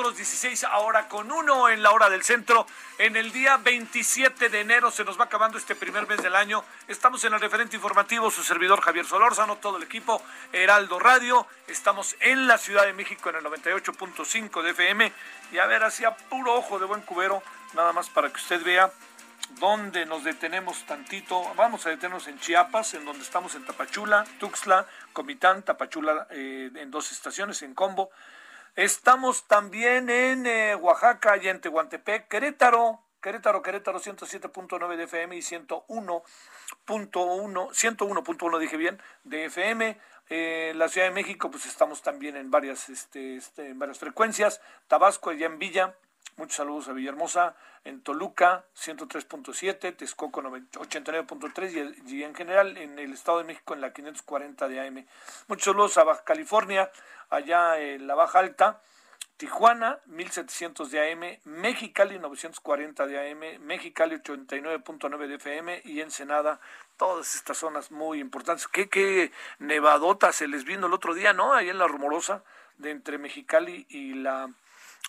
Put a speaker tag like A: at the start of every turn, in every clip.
A: Está con nosotros 16 ahora con uno en la hora del centro. En el día 27 de enero se nos va acabando este primer mes del año. Estamos en el referente informativo, su servidor Javier Solórzano, todo el equipo Heraldo Radio. Estamos en la Ciudad de México en el 98.5 de FM. Y a ver, hacia puro ojo de buen cubero, nada más para que usted vea dónde nos detenemos tantito. Vamos a detenernos en Chiapas, en donde estamos en Tapachula, Tuxtla, Comitán, Tapachula, eh, en dos estaciones, en combo. Estamos también en eh, Oaxaca y en Tehuantepec, Querétaro, Querétaro, Querétaro 107.9 de FM y 101.1, 101.1 dije bien, de FM. Eh, la Ciudad de México, pues estamos también en varias, este, este, en varias frecuencias. Tabasco, allá en Villa, Muchos saludos a Villahermosa, en Toluca 103.7, Texcoco 89.3 y, en general en el Estado de México en la 540 de AM. Muchos saludos a Baja California, allá en la Baja Alta, Tijuana 1700 de AM, Mexicali 940 de AM, Mexicali 89.9 de FM y Ensenada, todas estas zonas muy importantes. ¿Qué, qué nevadota se les vino el otro día, ¿no? Ahí en la rumorosa de entre Mexicali y la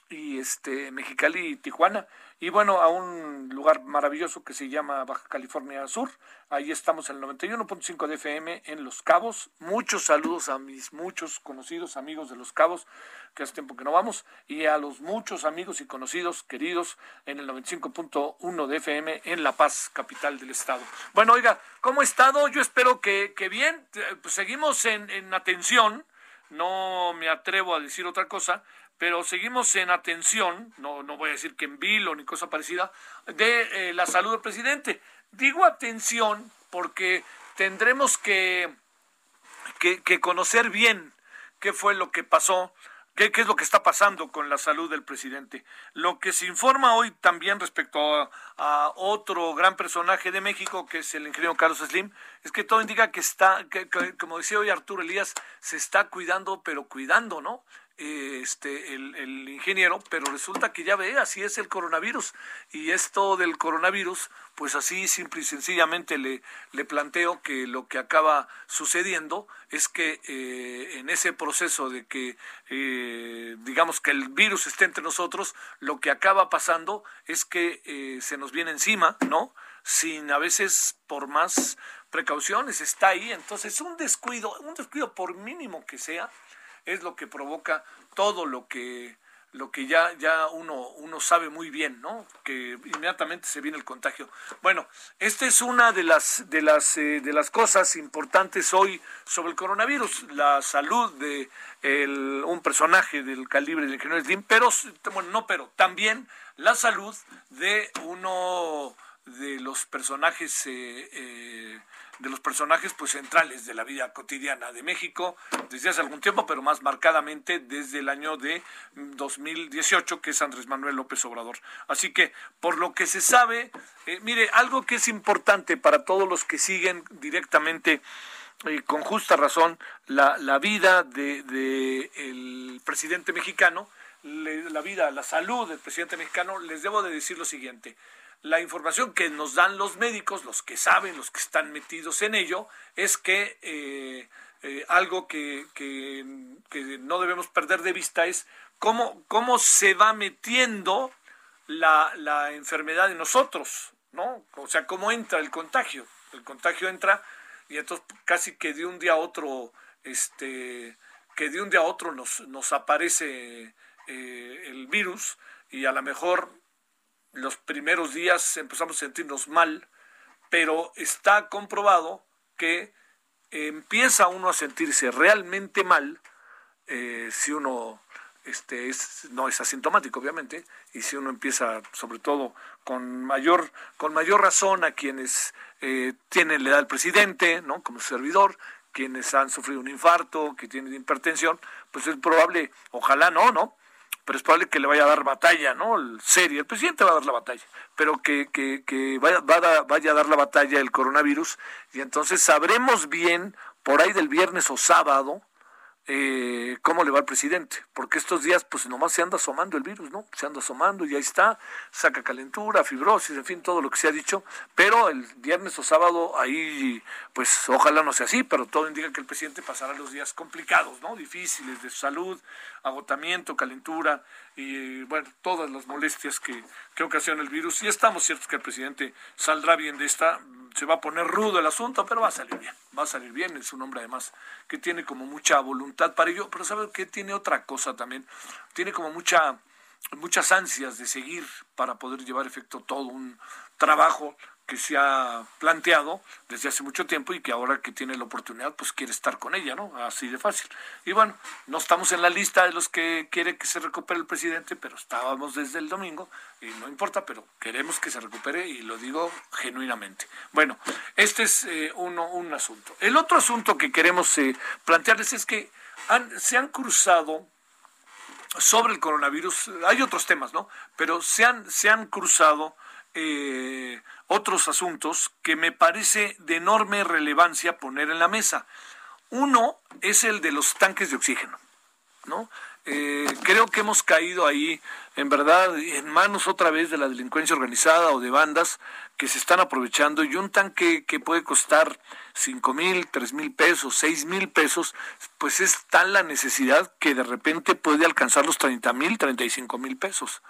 A: y este Mexicali y Tijuana. Y bueno a un lugar maravilloso que se llama Baja California Sur. Ahí estamos en el 91.5 de FM en Los Cabos. Muchos saludos a mis muchos conocidos amigos de Los Cabos que hace tiempo que no vamos y a los muchos amigos y conocidos queridos en el 95.1 de FM en La Paz capital del estado. Bueno oiga cómo ha estado yo espero que, que bien. Eh, pues seguimos en, en atención no me atrevo a decir otra cosa, pero seguimos en atención, no, no voy a decir que en vilo ni cosa parecida, de eh, la salud del presidente. Digo atención porque tendremos que, que, que conocer bien qué fue lo que pasó, qué, qué es lo que está pasando con la salud del presidente. Lo que se informa hoy también respecto a, otro gran personaje de México, que es el ingeniero Carlos Slim, es que todo indica que está, que, que, como decía hoy Arturo Elías, se está cuidando, pero cuidando, ¿no? Este, el, el ingeniero, pero resulta que ya ve, así es el coronavirus. Y esto del coronavirus, pues así simple y sencillamente le, le planteo que lo que acaba sucediendo es que eh, en ese proceso de que, eh, digamos, que el virus esté entre nosotros, lo que acaba pasando es que eh, se nos viene encima, ¿no? Sin a veces, por más precauciones, está ahí. Entonces, un descuido, un descuido por mínimo que sea, es lo que provoca todo lo que lo que ya ya uno uno sabe muy bien, ¿no? Que inmediatamente se viene el contagio. Bueno, esta es una de las de las eh, de las cosas importantes hoy sobre el coronavirus, la salud de el- un personaje del calibre del ingeniero Slim, pero bueno, no, pero también la salud de uno de los personajes eh, eh, de los personajes pues centrales de la vida cotidiana de México desde hace algún tiempo, pero más marcadamente desde el año de 2018, que es Andrés Manuel López Obrador. Así que, por lo que se sabe, eh, mire, algo que es importante para todos los que siguen directamente eh, con justa razón la, la vida de, de el presidente mexicano, la vida, la salud del presidente mexicano, les debo de decir lo siguiente. La información que nos dan los médicos, los que saben, los que están metidos en ello, es que eh, eh, algo que, que, no debemos perder de vista es cómo, cómo se va metiendo la, la enfermedad en nosotros, ¿no? O sea, cómo entra el contagio. El contagio entra y entonces casi que de un día a otro, este, que de un día a otro nos, nos aparece eh, el virus y a lo mejor los primeros días empezamos a sentirnos mal, pero está comprobado que empieza uno a sentirse realmente mal eh, si uno este es no es asintomático obviamente y si uno empieza sobre todo con mayor con mayor razón a quienes eh, tienen la edad del presidente no como servidor quienes han sufrido un infarto que tienen hipertensión pues es probable ojalá no no pero es probable que le vaya a dar batalla, ¿no? El serio, el presidente va a dar la batalla, pero que, que, que vaya, vaya a dar la batalla el coronavirus y entonces sabremos bien por ahí del viernes o sábado eh, cómo le va al presidente, porque estos días pues nomás se anda asomando el virus, ¿no? Se anda asomando y ahí está, saca calentura, fibrosis, en fin, todo lo que se ha dicho, pero el viernes o sábado ahí pues ojalá no sea así, pero todo indica que el presidente pasará los días complicados, ¿no? Difíciles de salud, agotamiento, calentura y bueno, todas las molestias que, que ocasiona el virus y estamos ciertos que el presidente saldrá bien de esta, se va a poner rudo el asunto, pero va a salir bien, va a salir bien, es un hombre además que tiene como mucha voluntad para ello, pero sabe que tiene otra cosa también, tiene como mucha muchas ansias de seguir para poder llevar efecto todo un trabajo que se ha planteado desde hace mucho tiempo y que ahora que tiene la oportunidad pues quiere estar con ella, ¿no? Así de fácil. Y bueno, no estamos en la lista de los que quiere que se recupere el presidente, pero estábamos desde el domingo y no importa, pero queremos que se recupere y lo digo genuinamente. Bueno, este es eh, uno, un asunto. El otro asunto que queremos eh, plantearles es que se han cruzado sobre el coronavirus, hay otros temas, ¿no? Pero se han, se han cruzado eh, otros asuntos que me parece de enorme relevancia poner en la mesa. Uno es el de los tanques de oxígeno, ¿no? Eh, creo que hemos caído ahí, en verdad, en manos otra vez de la delincuencia organizada o de bandas que se están aprovechando y un tanque que puede costar cinco mil, tres mil pesos, seis mil pesos, pues es tal la necesidad que de repente puede alcanzar los treinta mil, treinta y cinco mil pesos.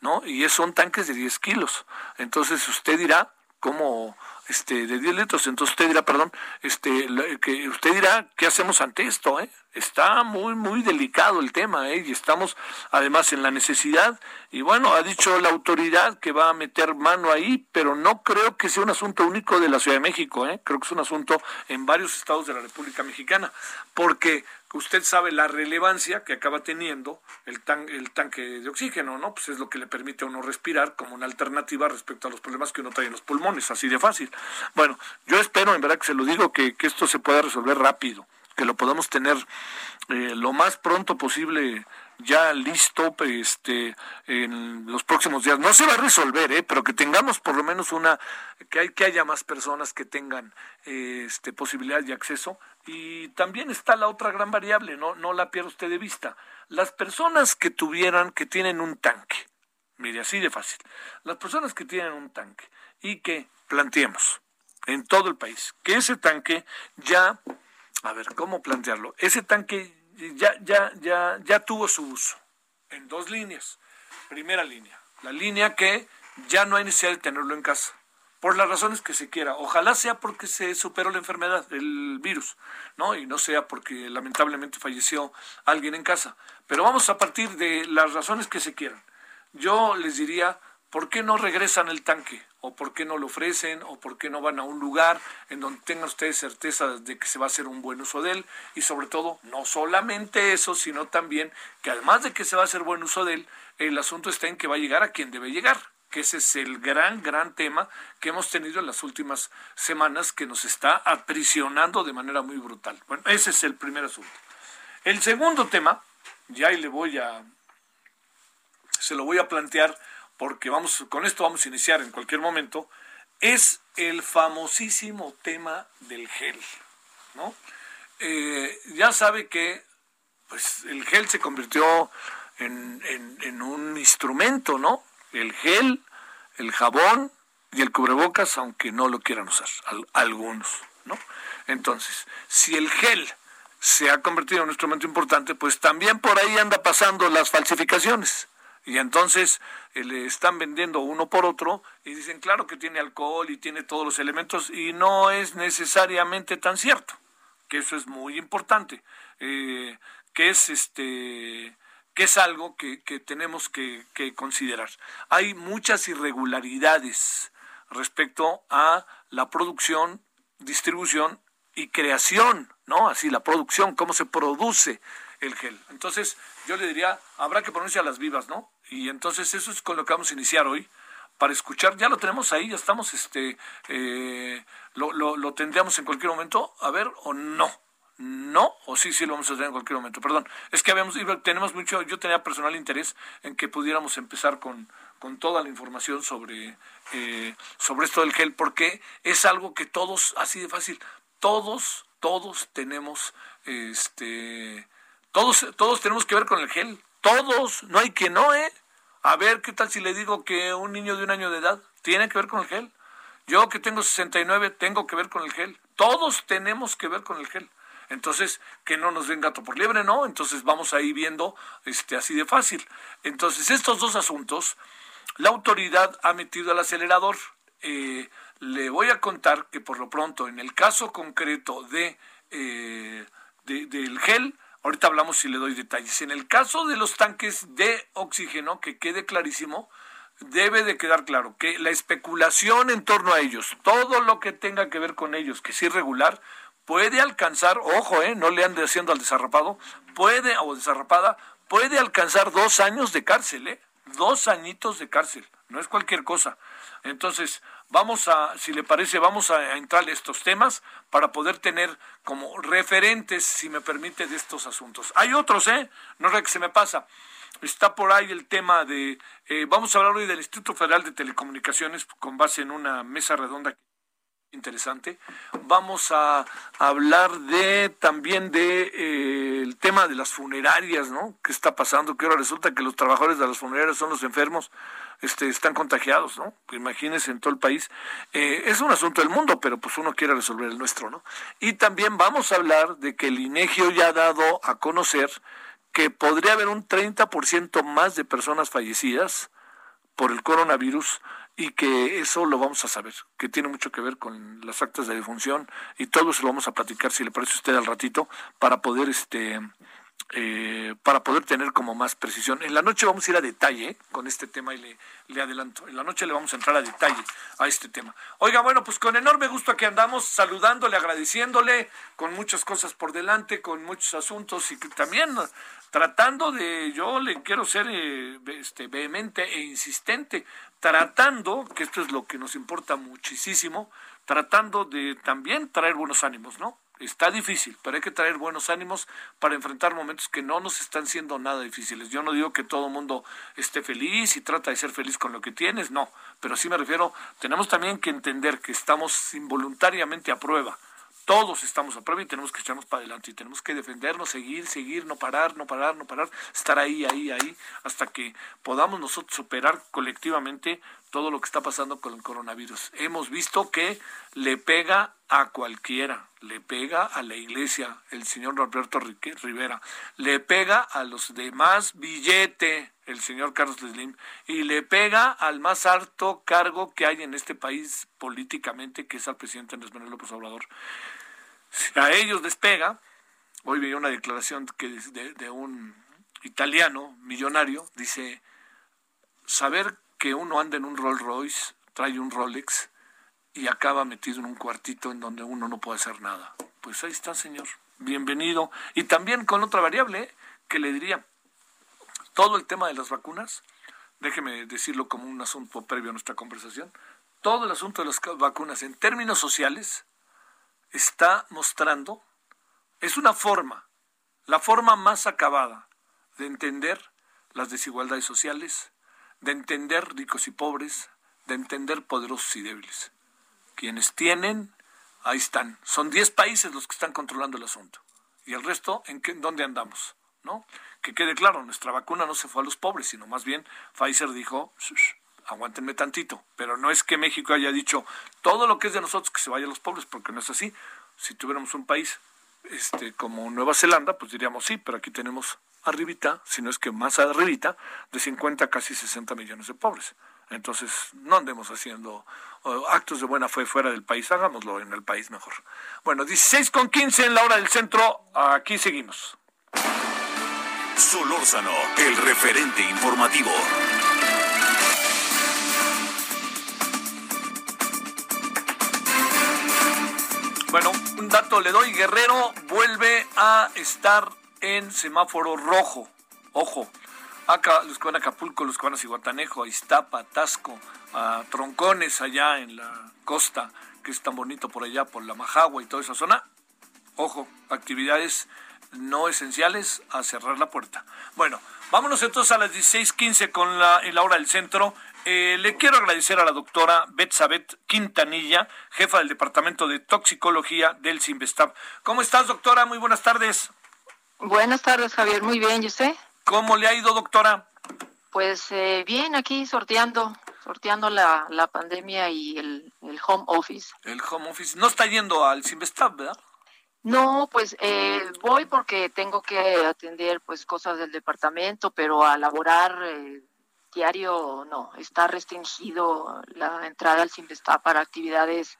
A: ¿No? Y son tanques de 10 kilos. Entonces usted dirá, ¿cómo? Este, de 10 litros, entonces usted dirá, perdón, este, que usted dirá, ¿qué hacemos ante esto? Eh? Está muy, muy delicado el tema, ¿eh? y estamos además en la necesidad, y bueno, ha dicho la autoridad que va a meter mano ahí, pero no creo que sea un asunto único de la Ciudad de México, ¿eh? creo que es un asunto en varios estados de la República Mexicana, porque usted sabe la relevancia que acaba teniendo el, el tanque de oxígeno, ¿no? Pues es lo que le permite a uno respirar como una alternativa respecto a los problemas que uno trae en los pulmones, así de fácil. Bueno, yo espero, en verdad que se lo digo, que, que esto se pueda resolver rápido, que lo podamos tener eh, lo más pronto posible ya listo este en los próximos días. No se va a resolver ¿eh? pero que tengamos por lo menos una que hay que haya más personas que tengan este posibilidad de acceso. Y también está la otra gran variable no no la pierda usted de vista. Las personas que tuvieran que tienen un tanque mire así de fácil. Las personas que tienen un tanque y que planteemos en todo el país que ese tanque ya a ver cómo plantearlo ese tanque ya, ya, ya, ya tuvo su uso en dos líneas. Primera línea, la línea que ya no hay necesidad de tenerlo en casa, por las razones que se quiera. Ojalá sea porque se superó la enfermedad, el virus, ¿no? Y no sea porque lamentablemente falleció alguien en casa. Pero vamos a partir de las razones que se quieran. Yo les diría, ¿por qué no regresan el tanque? ¿O por qué no lo ofrecen? ¿O por qué no van a un lugar en donde tengan ustedes certeza de que se va a hacer un buen uso de él? Y sobre todo, no solamente eso, sino también que además de que se va a hacer buen uso de él, el asunto está en que va a llegar a quien debe llegar, que ese es el gran, gran tema que hemos tenido en las últimas semanas que nos está aprisionando de manera muy brutal. Bueno, ese es el primer asunto. El segundo tema, ya ahí le voy a, se lo voy a plantear porque vamos, con esto vamos a iniciar en cualquier momento, es el famosísimo tema del gel, ¿no? Eh, ya sabe que pues, el gel se convirtió en, en, un instrumento, ¿no? El gel, el jabón y el cubrebocas, aunque no lo quieran usar, algunos, ¿no? Entonces, si el gel se ha convertido en un instrumento importante, pues también por ahí anda pasando las falsificaciones. Y entonces eh, le están vendiendo uno por otro y dicen, claro que tiene alcohol y tiene todos los elementos y no es necesariamente tan cierto, que eso es muy importante, eh, que es este que es algo que, tenemos que, que considerar. Hay muchas irregularidades respecto a la producción, distribución y creación, ¿no? Así la producción, cómo se produce el gel. Entonces, yo le diría, habrá que ponerse a las vivas, ¿no? Y entonces eso es con lo que vamos a iniciar hoy para escuchar, ya lo tenemos ahí, ya estamos, este, eh, lo, lo, lo tendríamos en cualquier momento, a ver, o no. No, o sí, sí lo vamos a tener en cualquier momento. Perdón, es que habíamos, tenemos mucho, yo tenía personal interés en que pudiéramos empezar con, con toda la información sobre, eh, sobre esto del gel, porque es algo que todos, así de fácil, todos, todos tenemos, este, todos, todos tenemos que ver con el gel, todos, no hay que no, ¿eh? A ver, ¿qué tal si le digo que un niño de un año de edad tiene que ver con el gel? Yo que tengo 69 tengo que ver con el gel. Todos tenemos que ver con el gel. Entonces, que no nos den gato por liebre, ¿no? Entonces vamos ahí viendo este, así de fácil. Entonces, estos dos asuntos, la autoridad ha metido al acelerador. Eh, le voy a contar que por lo pronto, en el caso concreto de, eh, del gel, ahorita hablamos si le doy detalles. En el caso de los tanques de oxígeno, que quede clarísimo, debe de quedar claro que la especulación en torno a ellos, todo lo que tenga que ver con ellos, que es irregular, puede alcanzar, ojo, eh, no le ande haciendo al desarrapado, puede, o desarrapada, puede alcanzar dos años de cárcel, ¿eh? Dos añitos de cárcel, no es cualquier cosa. Entonces, vamos a, si le parece, vamos a, entrar a estos temas para poder tener como referentes, si me permite, de estos asuntos. Hay otros, ¿eh? No es que se me pasa. Está por ahí el tema de, eh, vamos a hablar hoy del Instituto Federal de Telecomunicaciones con base en una mesa redonda interesante. Vamos a hablar de también de eh, el tema de las funerarias, ¿no? ¿Qué está pasando? Que ahora resulta que los trabajadores de las funerarias son los enfermos, este, están contagiados, ¿no? Imagínense en todo el país. Eh, es un asunto del mundo, pero pues uno quiere resolver el nuestro, ¿no? Y también vamos a hablar de que el INEGIO ya ha dado a conocer que podría haber un 30% más de personas fallecidas por el coronavirus y que eso lo vamos a saber, que tiene mucho que ver con las actas de defunción y todo eso lo vamos a platicar si le parece a usted al ratito para poder este eh, para poder tener como más precisión. En la noche vamos a ir a detalle con este tema y le, adelanto. En la noche le vamos a entrar a detalle a este tema. Oiga, bueno, pues con enorme gusto aquí andamos saludándole, agradeciéndole, con muchas cosas por delante, con muchos asuntos y también tratando de, yo le quiero ser eh, este, vehemente e insistente, tratando, que esto es lo que nos importa muchísimo, tratando de también traer buenos ánimos, ¿no? Está difícil, pero hay que traer buenos ánimos para enfrentar momentos que no nos están siendo nada difíciles. Yo no digo que todo el mundo esté feliz y trata de ser feliz con lo que tienes, no, pero sí me refiero, tenemos también que entender que estamos involuntariamente a prueba todos estamos a prueba y tenemos que echarnos para adelante y tenemos que defendernos, seguir, seguir, no parar, no parar, no parar, estar ahí, ahí, ahí, hasta que podamos nosotros superar colectivamente todo lo que está pasando con el coronavirus. Hemos visto que le pega a cualquiera, le pega a la iglesia, el señor Roberto Rivera, le pega a los demás billete, el señor Carlos Slim, y le pega al más alto cargo que hay en este país políticamente, que es al presidente Andrés Manuel López Obrador. Si a ellos les pega, hoy veía una declaración que de un italiano millonario, dice, saber que uno anda en un Rolls Royce, trae un Rolex y acaba metido en un cuartito en donde uno no puede hacer nada. Pues ahí está, señor. Bienvenido. Y también con otra variable que le diría, todo el tema de las vacunas, déjeme decirlo como un asunto previo a nuestra conversación, todo el asunto de las vacunas en términos sociales está mostrando, es una forma, la forma más acabada de entender las desigualdades sociales, de entender ricos y pobres, de entender poderosos y débiles. Quienes tienen, ahí están. Son 10 países los que están controlando el asunto. ¿Y el resto en qué, dónde andamos? ¿no? Que quede claro, nuestra vacuna no se fue a los pobres, sino más bien Pfizer dijo, aguántenme tantito, pero no es que México haya dicho todo lo que es de nosotros que se vaya a los pobres, porque no es así. Si tuviéramos un país este, como Nueva Zelanda, pues diríamos sí, pero aquí tenemos arribita, si no es que más arribita, de 50 a casi 60 millones de pobres. Entonces, no andemos haciendo actos de buena fe fuera del país, hagámoslo en el país mejor. Bueno, 16 con 15 en la hora del centro, aquí seguimos.
B: Solórzano, el referente informativo.
A: Bueno, un dato le doy, Guerrero vuelve a estar en semáforo rojo. Ojo, acá, los que Acapulco, los que van a a Iztapa, Tasco, a Troncones allá en la costa, que es tan bonito por allá, por la Majagua y toda esa zona. Ojo, actividades no esenciales a cerrar la puerta. Bueno, vámonos entonces a las 16:15 con la, la hora del centro. Eh, le quiero agradecer a la doctora Betsabet Quintanilla, jefa del Departamento de Toxicología del CIMBESTAB. ¿Cómo estás, doctora? Muy buenas tardes.
C: Buenas tardes, Javier. Muy bien, ¿y usted?
A: ¿Cómo le ha ido, doctora?
C: Pues eh, bien, aquí sorteando, sorteando la, la pandemia y el, el, home office.
A: El home office. No está yendo al Simvestab, ¿verdad?
C: No, pues eh, voy porque tengo que atender pues cosas del departamento, pero a laborar eh, diario no, está restringido la entrada al Simvestab para actividades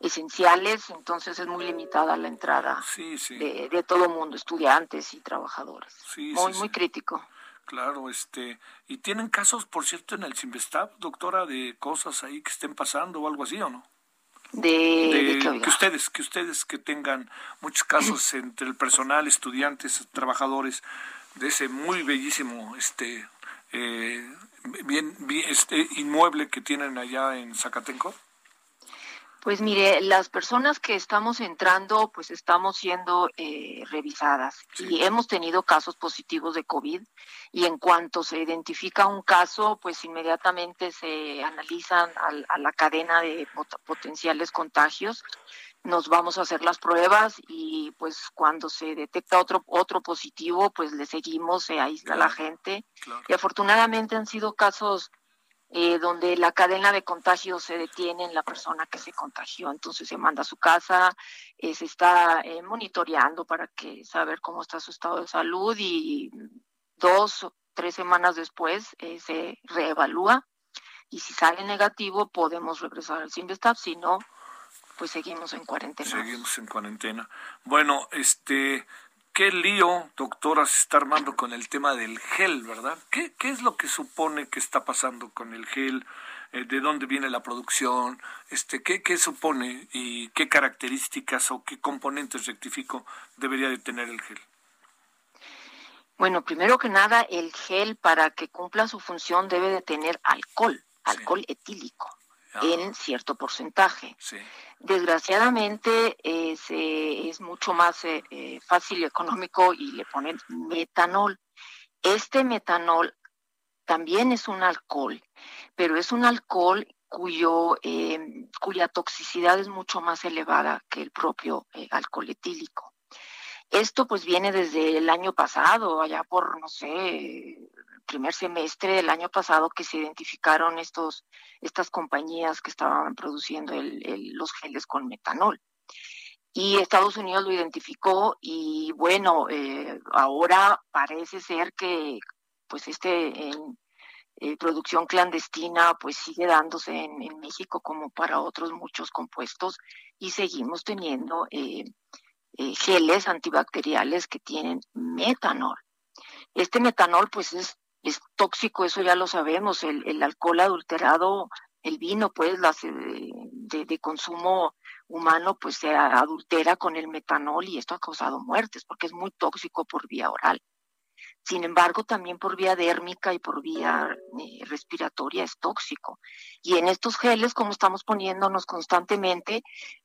C: esenciales, entonces es muy limitada la entrada De, de, todo mundo, estudiantes y trabajadores. muy, muy crítico.
A: Claro, este, y tienen casos, por cierto, en el Simvestab, doctora, de cosas ahí que estén pasando o algo así, ¿o no?
C: De,
A: que ustedes, que ustedes que tengan muchos casos entre el personal, estudiantes, trabajadores de ese muy bellísimo, este, eh, bien, bien, este inmueble que tienen allá en Zacatenco.
C: Pues mire, las personas que estamos entrando, pues estamos siendo eh, revisadas y hemos tenido casos positivos de COVID y en cuanto se identifica un caso, pues inmediatamente se analizan a, la cadena de potenciales contagios. Nos vamos a hacer las pruebas y pues cuando se detecta otro otro positivo, pues le seguimos, se aísla la gente y afortunadamente han sido casos eh, donde la cadena de contagio se detiene en la persona que se contagió. Entonces se manda a su casa, eh, se está eh, monitoreando para que saber cómo está su estado de salud y dos o tres semanas después se reevalúa y si sale negativo podemos regresar al Simvestab, si no, pues seguimos en cuarentena.
A: Seguimos en cuarentena. Bueno, este, qué lío, doctora, se está armando con el tema del gel, ¿verdad? ¿Qué, qué es lo que supone que está pasando con el gel? Eh, ¿De dónde viene la producción? Este, ¿qué, ¿Qué supone y qué características o qué componentes, rectifico, debería de tener el gel?
C: Bueno, primero que nada, el gel para que cumpla su función debe de tener alcohol, alcohol etílico, ah. en cierto porcentaje. Sí. Desgraciadamente eh, es mucho más eh, eh, fácil y económico y le ponen metanol. Este metanol también es un alcohol, pero es un alcohol cuyo, em, cuya toxicidad es mucho más elevada que el propio alcohol etílico. Esto pues viene desde el año pasado, allá por, no sé, primer semestre del año pasado que se identificaron estos, estas compañías que estaban produciendo los geles con metanol. Y Estados Unidos lo identificó y bueno, eh, ahora parece ser que pues este en, eh, producción clandestina pues sigue dándose en, México como para otros muchos compuestos y seguimos teniendo eh, geles antibacteriales que tienen metanol. Este metanol pues es es tóxico, eso ya lo sabemos, el, alcohol adulterado, el vino, pues, las, eh, de, consumo humano, pues se adultera con el metanol y esto ha causado muertes porque es muy tóxico por vía oral. Sin embargo, también por vía dérmica y por vía eh, respiratoria es tóxico. Y en estos geles, como estamos poniéndonos constantemente,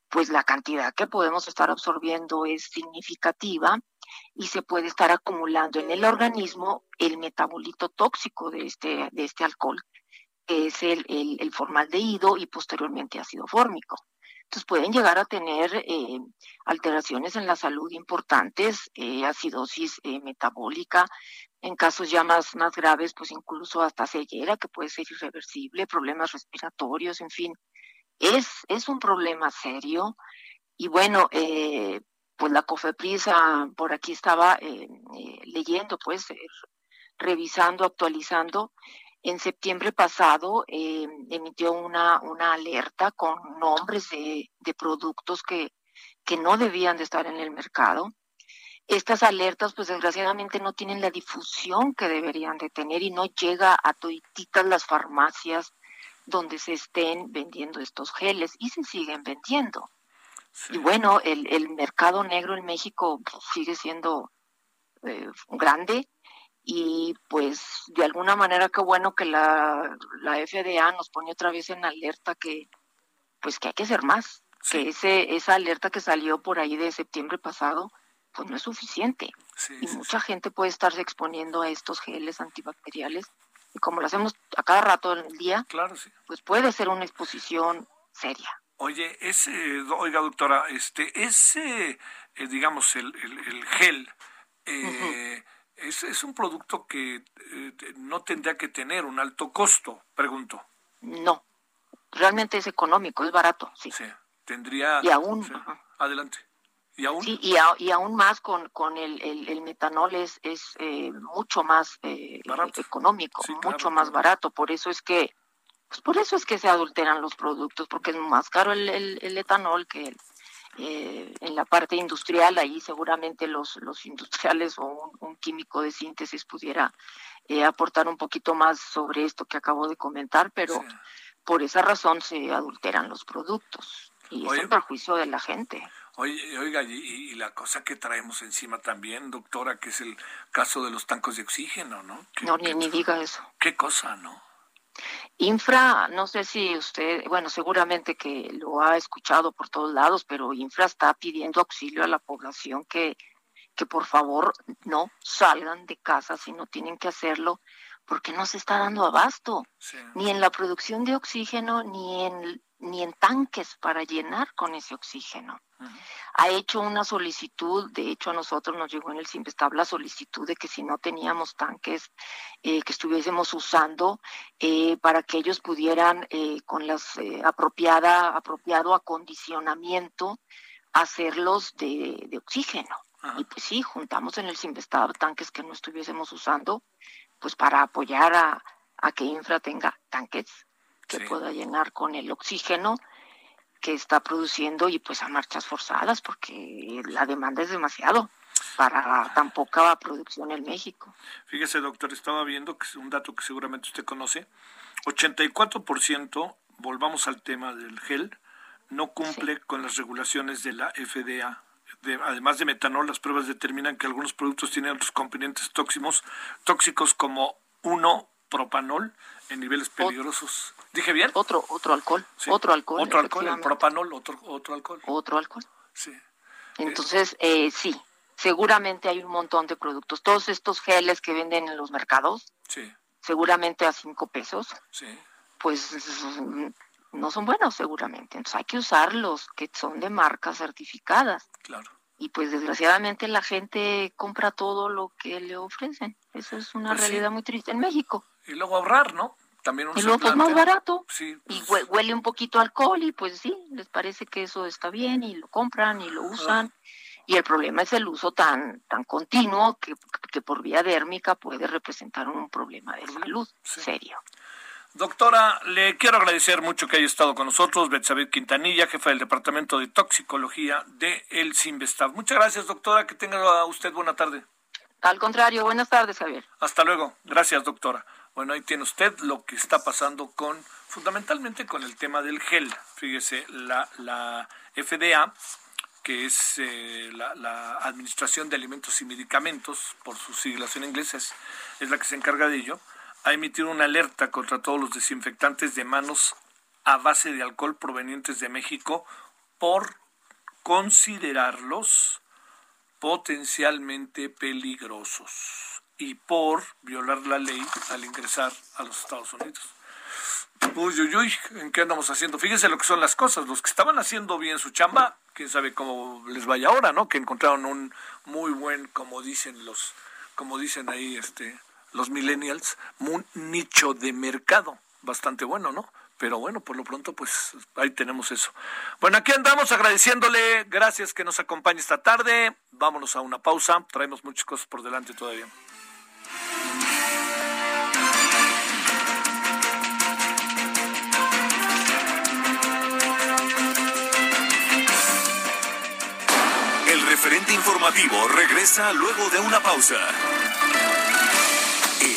C: pues la cantidad que podemos estar absorbiendo es significativa y se puede estar acumulando en el organismo el metabolito tóxico de este, de este alcohol, que es el, el, formaldehído y posteriormente ácido fórmico. Entonces pueden llegar a tener eh, alteraciones en la salud importantes, eh, acidosis eh, metabólica, en casos ya más, más graves, pues incluso hasta ceguera, que puede ser irreversible, problemas respiratorios, en fin. Es, es un problema serio. Y bueno, pues la COFEPRISA, por aquí estaba leyendo, pues revisando, actualizando, en septiembre pasado eh, emitió una, una alerta con nombres de, de productos que, que no debían de estar en el mercado. Estas alertas, pues desgraciadamente no tienen la difusión que deberían de tener y no llega a todas las farmacias donde se estén vendiendo estos geles y se siguen vendiendo. Y bueno, el, el mercado negro en México pues, sigue siendo eh, grande y pues de alguna manera qué bueno que la, la FDA nos pone otra vez en alerta que pues que hay que hacer más, que ese, esa alerta que salió por ahí de septiembre pasado pues no es suficiente. Y mucha gente puede estarse exponiendo a estos geles antibacteriales y como lo hacemos a cada rato del día,
A: claro,
C: pues puede ser una exposición seria.
A: Oye, ese, oiga doctora, este, ese, eh, digamos, el, el, gel, eh, es, es un producto que eh, no tendría que tener un alto costo, pregunto.
C: No, realmente es económico, es barato, sí.
A: Sí, tendría...
C: Y aún...
A: adelante. ¿Y aún?
C: Sí, y, y aún más con, con el, el, metanol es, es eh, mucho más eh, económico, mucho más barato. Por eso es que pues por eso es que se adulteran los productos, porque es más caro el, el, el etanol que el, eh, en la parte industrial, ahí seguramente los, los industriales o un, químico de síntesis pudiera eh, aportar un poquito más sobre esto que acabo de comentar, pero por esa razón se adulteran los productos y es en perjuicio de la gente.
A: Oye, oiga, y, y, la cosa que traemos encima también, doctora, que es el caso de los tancos de oxígeno, ¿no?
C: no, ni, ni diga eso.
A: ¿Qué cosa, no?
C: Infra, no sé si usted, bueno, seguramente que lo ha escuchado por todos lados, pero Infra está pidiendo auxilio a la población que, que por favor no salgan de casa si no tienen que hacerlo, porque no se está dando abasto, ni en la producción de oxígeno, ni en ni en tanques para llenar con ese oxígeno. Ha hecho una solicitud, de hecho a nosotros nos llegó en el CIMPESTAB la solicitud de que si no teníamos tanques eh, que estuviésemos usando eh, para que ellos pudieran eh, con las apropiada, apropiado acondicionamiento hacerlos de, de oxígeno. Y pues sí, juntamos en el CIMPESTAB tanques que no estuviésemos usando, pues para apoyar a, a que Infra tenga tanques que pueda llenar con el oxígeno que está produciendo y pues a marchas forzadas porque la demanda es demasiado para tan poca producción en México.
A: Fíjese, doctor, estaba viendo que es un dato que seguramente usted conoce, 84%, volvamos al tema del gel, no cumple con las regulaciones de la FDA. Además de metanol, las pruebas determinan que algunos productos tienen otros componentes tóxicos, tóxicos como 1 propanol en niveles peligrosos. ¿Dije bien?
C: Otro, otro alcohol. Otro alcohol.
A: Otro alcohol, el propanol, otro, otro alcohol.
C: Otro alcohol.
A: Sí.
C: Entonces, eh, sí, seguramente hay un montón de productos. Todos estos geles que venden en los mercados,
A: sí.
C: seguramente a cinco pesos,
A: sí.
C: pues no son buenos seguramente. Entonces hay que usarlos, que son de marcas certificadas.
A: Claro.
C: Y pues desgraciadamente la gente compra todo lo que le ofrecen. Eso es una pues realidad muy triste en México.
A: Y luego ahorrar, ¿no? También
C: y luego pues más barato.
A: Sí,
C: Y pues huele un poquito alcohol y pues sí, les parece que eso está bien y lo compran y lo usan. Y el problema es el uso tan tan continuo que, que por vía dérmica puede representar un problema de salud serio.
A: Doctora, le quiero agradecer mucho que haya estado con nosotros, Betsabeth Quintanilla, jefa del Departamento de Toxicología de El. Muchas gracias, doctora, que tenga usted buena tarde.
C: Al contrario, buenas tardes, Javier.
A: Hasta luego. Gracias, doctora. Bueno, ahí tiene usted lo que está pasando con, fundamentalmente con el tema del gel. Fíjese, la, la FDA, que es eh, la, Administración de Alimentos y Medicamentos, por sus siglas en inglés, es, la que se encarga de ello, ha emitido una alerta contra todos los desinfectantes de manos a base de alcohol provenientes de México por considerarlos potencialmente peligrosos y por violar la ley al ingresar a los Estados Unidos. Uy, uy, uy, ¿en qué andamos haciendo? Fíjense lo que son las cosas. Los que estaban haciendo bien su chamba, quién sabe cómo les vaya ahora, ¿no? Que encontraron un muy buen, como dicen los, como dicen ahí, este, los millennials, un nicho de mercado bastante bueno, ¿no? Pero bueno, por lo pronto, pues ahí tenemos eso. Bueno, aquí andamos agradeciéndole. Gracias que nos acompañe esta tarde. Vámonos a una pausa. Traemos muchas cosas por delante todavía.
D: El referente informativo regresa luego de una pausa.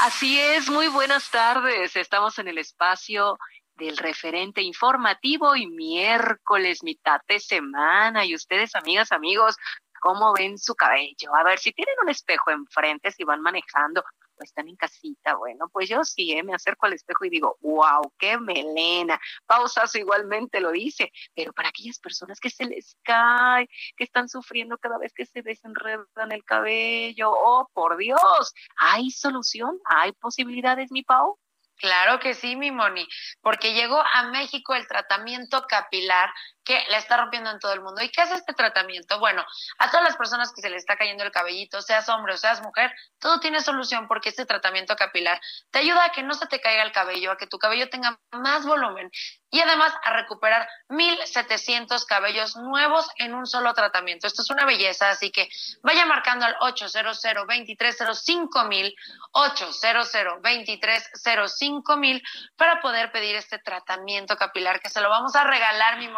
E: Así es, muy buenas tardes. Estamos en el espacio del referente informativo y miércoles, mitad de semana. Y ustedes, amigas, amigos, ¿cómo ven su cabello? A ver, si tienen un espejo enfrente, si van manejando están en casita, bueno, pues yo sí, ¿eh? me acerco al espejo y digo, wow, qué melena. Pausazo igualmente lo dice, pero para aquellas personas que se les cae, que están sufriendo cada vez que se desenredan el cabello, oh, por Dios, ¿hay solución? ¿Hay posibilidades, mi Pau?
F: Claro que sí, mi Moni, porque llegó a México el tratamiento capilar que la está rompiendo en todo el mundo. ¿Y qué es este tratamiento? Bueno, a todas las personas que se le está cayendo el cabellito, seas hombre o seas mujer, todo tiene solución porque este tratamiento capilar te ayuda a que no se te caiga el cabello, a que tu cabello tenga más volumen y además a recuperar 1700 cabellos nuevos en un solo tratamiento. Esto es una belleza, así que vaya marcando al 800 2305 mil 800 2305 mil para poder pedir este tratamiento capilar que se lo vamos a regalar, mi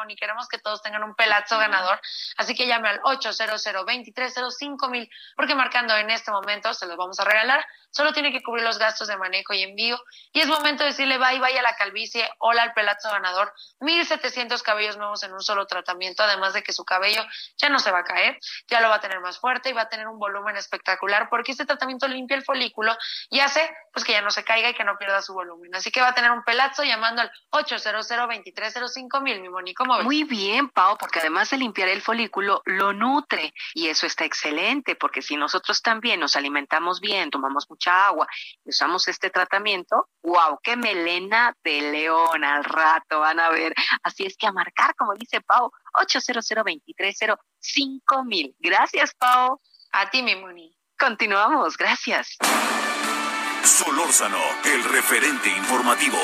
F: Que todos tengan un pelazo ganador. Así que llame al 800 2305 mil, porque marcando en este momento se los vamos a regalar solo tiene que cubrir los gastos de manejo y envío. Y es momento de decirle bye bye a la calvicie, hola al pelazo ganador, 1700 cabellos nuevos en un solo tratamiento, además de que su cabello ya no se va a caer, ya lo va a tener más fuerte y va a tener un volumen espectacular, porque este tratamiento limpia el folículo y hace pues que ya no se caiga y que no pierda su volumen. Así que va a tener un pelazo llamando al 800 2305 mil, mi Moni, ¿cómo ves?
E: Muy bien, Pau, porque además de limpiar el folículo, lo nutre y eso está excelente, porque si nosotros también nos alimentamos bien, tomamos mucha agua y usamos este tratamiento, wow, qué melena de león al rato, van a ver. Así es que a marcar, como dice Pau, 800 230 mil. Gracias, Pau.
F: A ti, mi Moni.
E: Continuamos, gracias.
D: Solórzano, el referente informativo.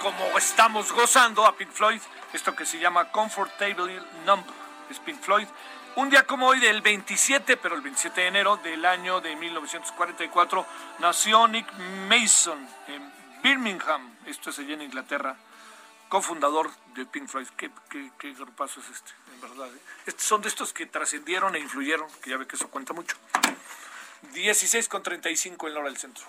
A: Como estamos gozando a Pink Floyd, esto que se llama Comfortable Numb, es Pink Floyd. Un día como hoy, del 27, pero el 27 de enero del año de 1944, nació Nick Mason en Birmingham, esto es allá en Inglaterra, cofundador de Pink Floyd. ¿Qué, qué, qué es este, en verdad? Eh? Son de estos que trascendieron e influyeron, que ya ve que eso cuenta mucho. 16 con 35 en la hora del centro.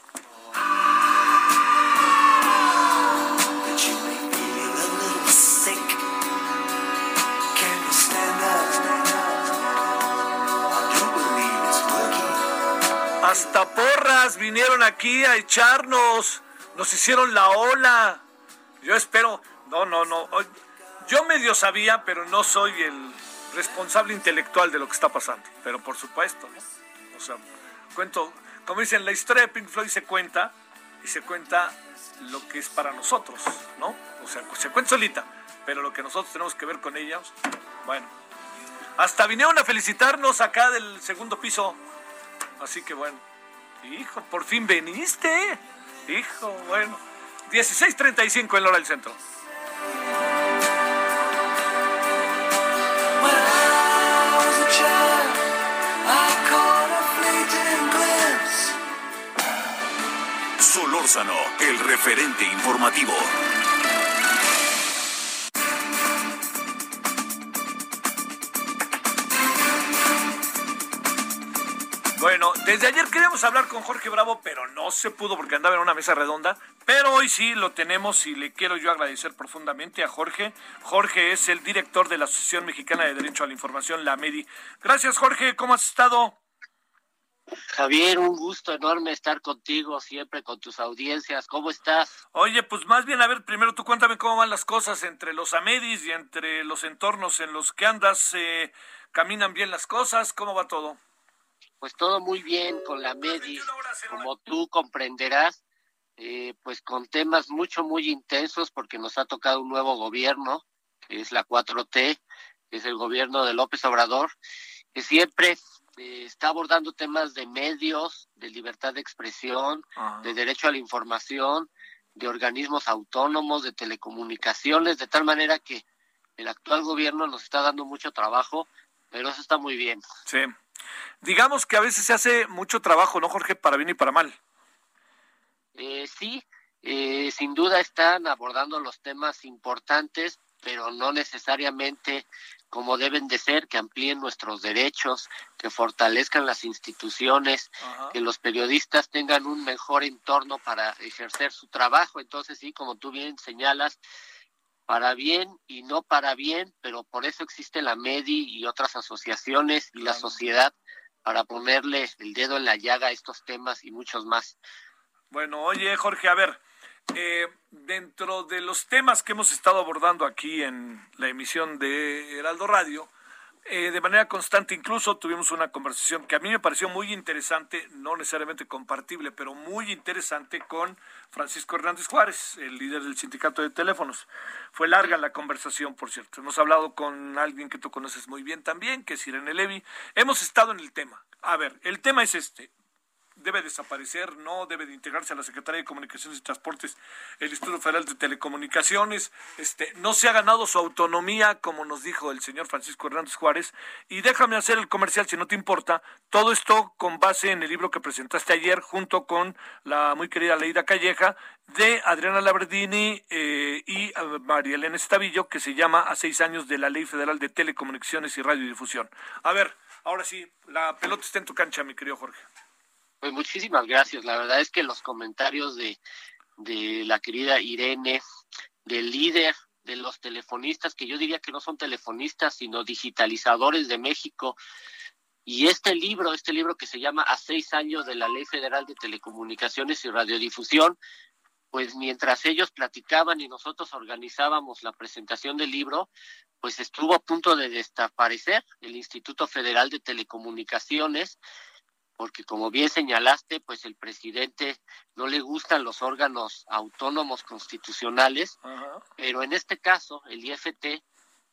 A: Hasta porras vinieron aquí a echarnos. Nos hicieron la ola. Yo espero. No, no, no. Yo medio sabía, pero no soy el responsable intelectual de lo que está pasando. Pero por supuesto, ¿no? O sea, cuento, como dicen, la historia de Floyd se cuenta y se cuenta lo que es para nosotros, ¿no? O sea, se cuenta solita, pero lo que nosotros tenemos que ver con ellos, bueno. Hasta vinieron a felicitarnos acá del segundo piso. Así que bueno. Hijo, por fin veniste. Hijo, bueno. 16.35 en hora del centro.
B: El referente informativo.
A: Bueno, desde ayer queríamos hablar con Jorge Bravo, pero no se pudo porque andaba en una mesa redonda. Pero hoy sí lo tenemos y le quiero yo agradecer profundamente a Jorge. Jorge es el director de la Asociación Mexicana de Derecho a la Información, la MEDI. Gracias, Jorge. ¿Cómo has estado?
G: Javier, un gusto enorme estar contigo, siempre con tus audiencias. ¿Cómo estás?
A: Oye, pues más bien, a ver, primero tú cuéntame cómo van las cosas entre los Amedis y entre los entornos en los que andas. Eh, ¿Caminan bien las cosas? ¿Cómo va todo?
G: Pues todo muy bien con la MEDIS, como tú comprenderás, eh, pues con temas mucho, muy intensos porque nos ha tocado un nuevo gobierno, que es la 4T, que es el gobierno de López Obrador, que siempre eh, está abordando temas de medios, de libertad de expresión, de derecho a la información, de organismos autónomos, de telecomunicaciones, de tal manera que el actual gobierno nos está dando mucho trabajo, pero eso está muy bien.
A: Sí. Digamos que a veces se hace mucho trabajo, ¿no, Jorge? Para bien y para mal.
G: Eh, sí, eh, sin duda están abordando los temas importantes, pero no necesariamente como deben de ser, que amplíen nuestros derechos, que fortalezcan las instituciones, que los periodistas tengan un mejor entorno para ejercer su trabajo. Entonces, sí, como tú bien señalas, para bien y no para bien, pero por eso existe la MEDI y otras asociaciones y la sociedad para ponerle el dedo en la llaga a estos temas y muchos más.
A: Bueno, oye Jorge, a ver, eh, dentro de los temas que hemos estado abordando aquí en la emisión de Heraldo Radio, eh, de manera constante, incluso tuvimos una conversación que a mí me pareció muy interesante, no necesariamente compartible, pero muy interesante con Francisco Hernández Juárez, el líder del sindicato de teléfonos. Fue larga la conversación, por cierto. Hemos hablado con alguien que tú conoces muy bien también, que es Irene Levy. Hemos estado en el tema. A ver, el tema es este debe desaparecer, no debe de integrarse a la Secretaría de Comunicaciones y Transportes el Instituto Federal de Telecomunicaciones, este, no se ha ganado su autonomía, como nos dijo el señor Francisco Hernández Juárez, y déjame hacer el comercial si no te importa, todo esto con base en el libro que presentaste ayer junto con la muy querida Leida Calleja, de Adriana Laberdini eh, y eh, María Elena Estavillo, que se llama A seis años de la Ley Federal de Telecomunicaciones y Radiodifusión. A ver, ahora sí, la pelota está en tu cancha, mi querido Jorge.
G: Pues muchísimas gracias. La verdad es que los comentarios de, la querida Irene, del líder de los telefonistas, que yo diría que no son telefonistas, sino digitalizadores de México, y este libro, este libro que se llama A seis años de la Ley Federal de Telecomunicaciones y Radiodifusión, pues mientras ellos platicaban y nosotros organizábamos la presentación del libro, pues estuvo a punto de desaparecer el Instituto Federal de Telecomunicaciones porque como bien señalaste, pues el presidente no le gustan los órganos autónomos constitucionales, pero en este caso el IFT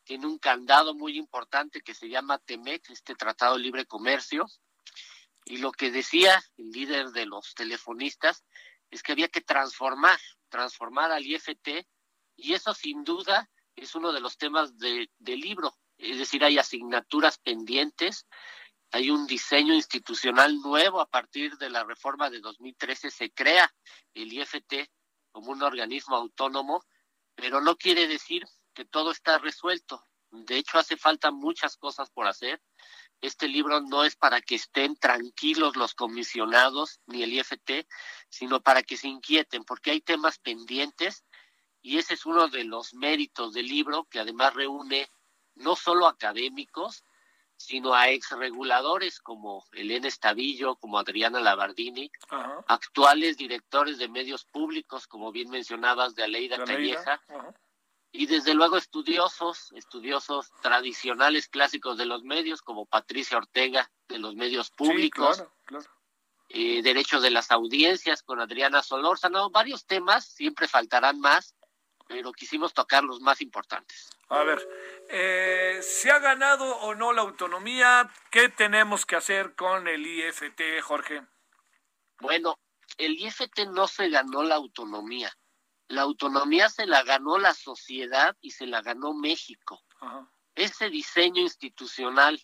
G: tiene un candado muy importante que se llama TEMEC, este Tratado de Libre Comercio, y lo que decía el líder de los telefonistas es que había que transformar transformar al IFT y eso sin duda es uno de los temas del libro. Es decir, hay asignaturas pendientes, hay un diseño institucional nuevo a partir de la reforma de 2013, se crea el IFT como un organismo autónomo, pero no quiere decir que todo está resuelto. De hecho, hace falta muchas cosas por hacer. Este libro no es para que estén tranquilos los comisionados ni el IFT, sino para que se inquieten, porque hay temas pendientes y ese es uno de los méritos del libro, que además reúne no solo académicos, sino a exreguladores como Elena Estavillo, como Adriana Labardini, actuales directores de medios públicos, como bien mencionabas, de Aleida Calleja, y desde luego estudiosos, estudiosos tradicionales clásicos de los medios, como Patricia Ortega, de los medios públicos, eh, derechos de las audiencias con Adriana Solórzano, varios temas, siempre faltarán más, pero quisimos tocar los más importantes.
A: A ver, eh, ¿se ha ganado o no la autonomía? ¿Qué tenemos que hacer con el IFT, Jorge?
G: Bueno, el IFT no se ganó la autonomía. La autonomía se la ganó la sociedad y se la ganó México. Ese diseño institucional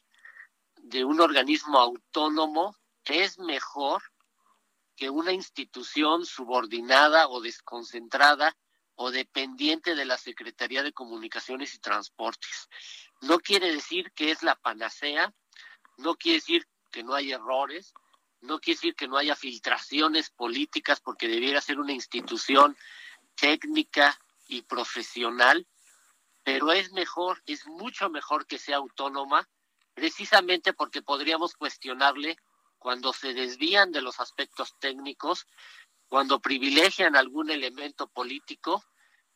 G: de un organismo autónomo es mejor que una institución subordinada o desconcentrada o dependiente de la Secretaría de Comunicaciones y Transportes. No quiere decir que es la panacea, no quiere decir que no hay errores, no quiere decir que no haya filtraciones políticas porque debiera ser una institución técnica y profesional, pero es mejor, es mucho mejor que sea autónoma, precisamente porque podríamos cuestionarle cuando se desvían de los aspectos técnicos cuando privilegian algún elemento político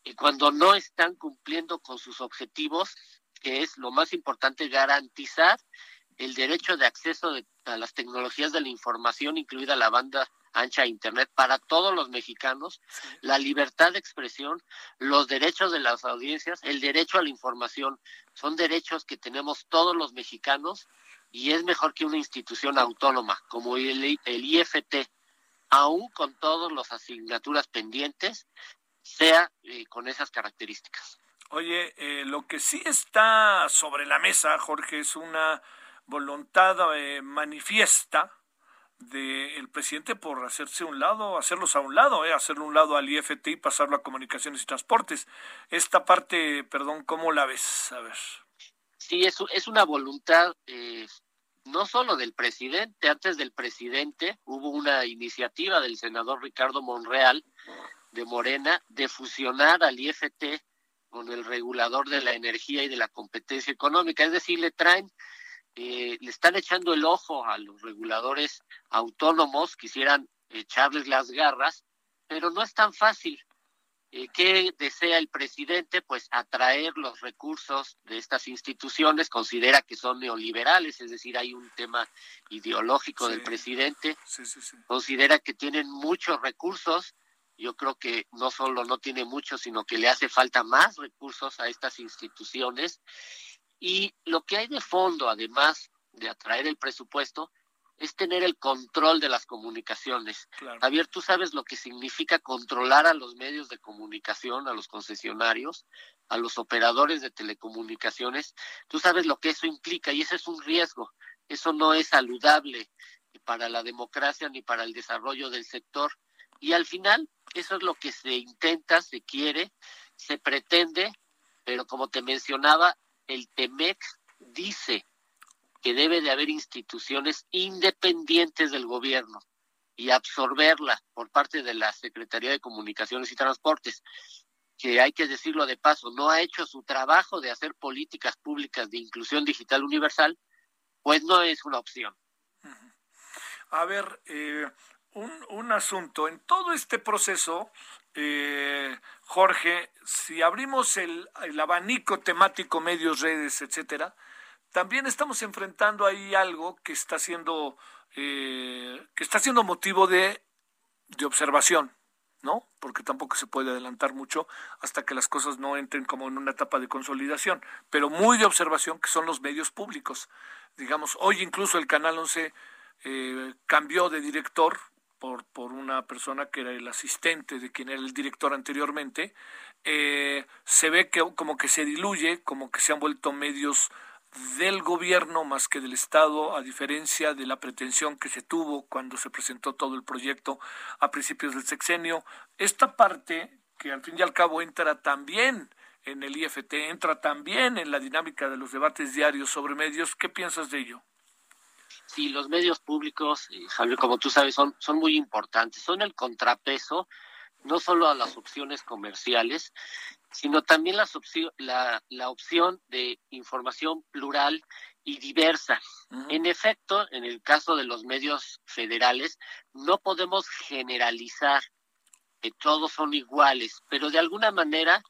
G: y cuando no están cumpliendo con sus objetivos, que es lo más importante, garantizar el derecho de acceso a las tecnologías de la información, incluida la banda ancha de Internet, para todos los mexicanos, la libertad de expresión, los derechos de las audiencias, el derecho a la información, son derechos que tenemos todos los mexicanos y es mejor que una institución autónoma como el, el IFT, aún con todas las asignaturas pendientes, sea eh, con esas características.
A: Oye, eh, lo que sí está sobre la mesa, Jorge, es una voluntad eh, manifiesta del presidente por hacerse un lado, hacerlos a un lado, eh, hacerlo un lado al IFT y pasarlo a comunicaciones y transportes. Esta parte, perdón, ¿cómo la ves? A ver.
G: Sí, es, es una voluntad eh, no solo del presidente, antes del presidente hubo una iniciativa del senador Ricardo Monreal de Morena de fusionar al IFT con el regulador de la energía y de la competencia económica, es decir, le traen, eh, le están echando el ojo a los reguladores autónomos, quisieran echarles las garras, pero no es tan fácil. Eh, ¿Qué desea el presidente? Pues atraer los recursos de estas instituciones, considera que son neoliberales, es decir, hay un tema ideológico del presidente, considera que tienen muchos recursos, yo creo que no solo no tiene muchos, sino que le hace falta más recursos a estas instituciones. Y lo que hay de fondo, además de atraer el presupuesto, es tener el control de las comunicaciones. Javier, tú sabes lo que significa controlar a los medios de comunicación, a los concesionarios, a los operadores de telecomunicaciones. Tú sabes lo que eso implica y ese es un riesgo. Eso no es saludable para la democracia ni para el desarrollo del sector. Y al final, eso es lo que se intenta, se quiere, se pretende, pero como te mencionaba, el TEMEX dice que debe de haber instituciones independientes del gobierno y absorberla por parte de la Secretaría de Comunicaciones y Transportes, que hay que decirlo de paso, no ha hecho su trabajo de hacer políticas públicas de inclusión digital universal, pues no es una opción.
A: A ver, eh, un, un, asunto. En todo este proceso, eh, Jorge, si abrimos el, el abanico temático, medios, redes, etcétera, también estamos enfrentando ahí algo que está siendo eh, que está siendo motivo de, de observación, ¿no? Porque tampoco se puede adelantar mucho hasta que las cosas no entren como en una etapa de consolidación, pero muy de observación que son los medios públicos. Digamos, hoy incluso el Canal 11 eh, cambió de director por, por una persona que era el asistente de quien era el director anteriormente, eh, se ve que como que se diluye, como que se han vuelto medios del gobierno más que del Estado, a diferencia de la pretensión que se tuvo cuando se presentó todo el proyecto a principios del sexenio. Esta parte, que al fin y al cabo entra también en el IFT, entra también en la dinámica de los debates diarios sobre medios, ¿qué piensas de ello?
G: Sí, los medios públicos, eh, Javier, como tú sabes, son, son muy importantes, son el contrapeso no solo a las opciones comerciales, sino también las la, la, opción de información plural y diversa. En efecto, en el caso de los medios federales, no podemos generalizar que todos son iguales, pero de alguna manera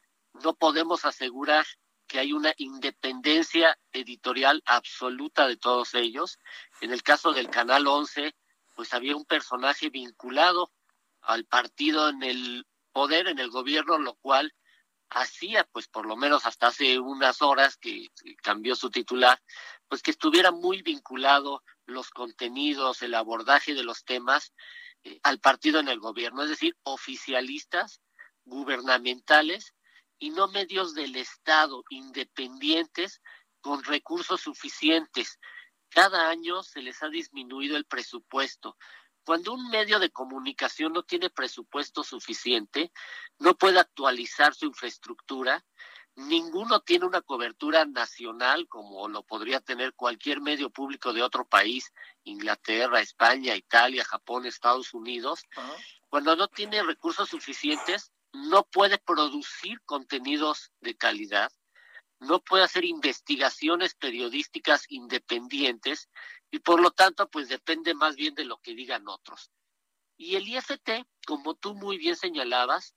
G: no podemos asegurar que hay una independencia editorial absoluta de todos ellos. En el caso del Canal 11, pues había un personaje vinculado al partido en el poder, en el gobierno, lo cual hacía, pues por lo menos hasta hace unas horas que cambió su titular, pues que estuviera muy vinculado los contenidos, el abordaje de los temas eh, al partido en el gobierno, es decir, oficialistas, gubernamentales y no medios del Estado independientes con recursos suficientes. Cada año se les ha disminuido el presupuesto. Cuando un medio de comunicación no tiene presupuesto suficiente, no puede actualizar su infraestructura, ninguno tiene una cobertura nacional como lo podría tener cualquier medio público de otro país, Inglaterra, España, Italia, Japón, Estados Unidos. Cuando no tiene recursos suficientes, no puede producir contenidos de calidad, no puede hacer investigaciones periodísticas independientes y por lo tanto pues depende más bien de lo que digan otros. Y el IFT, como tú muy bien señalabas,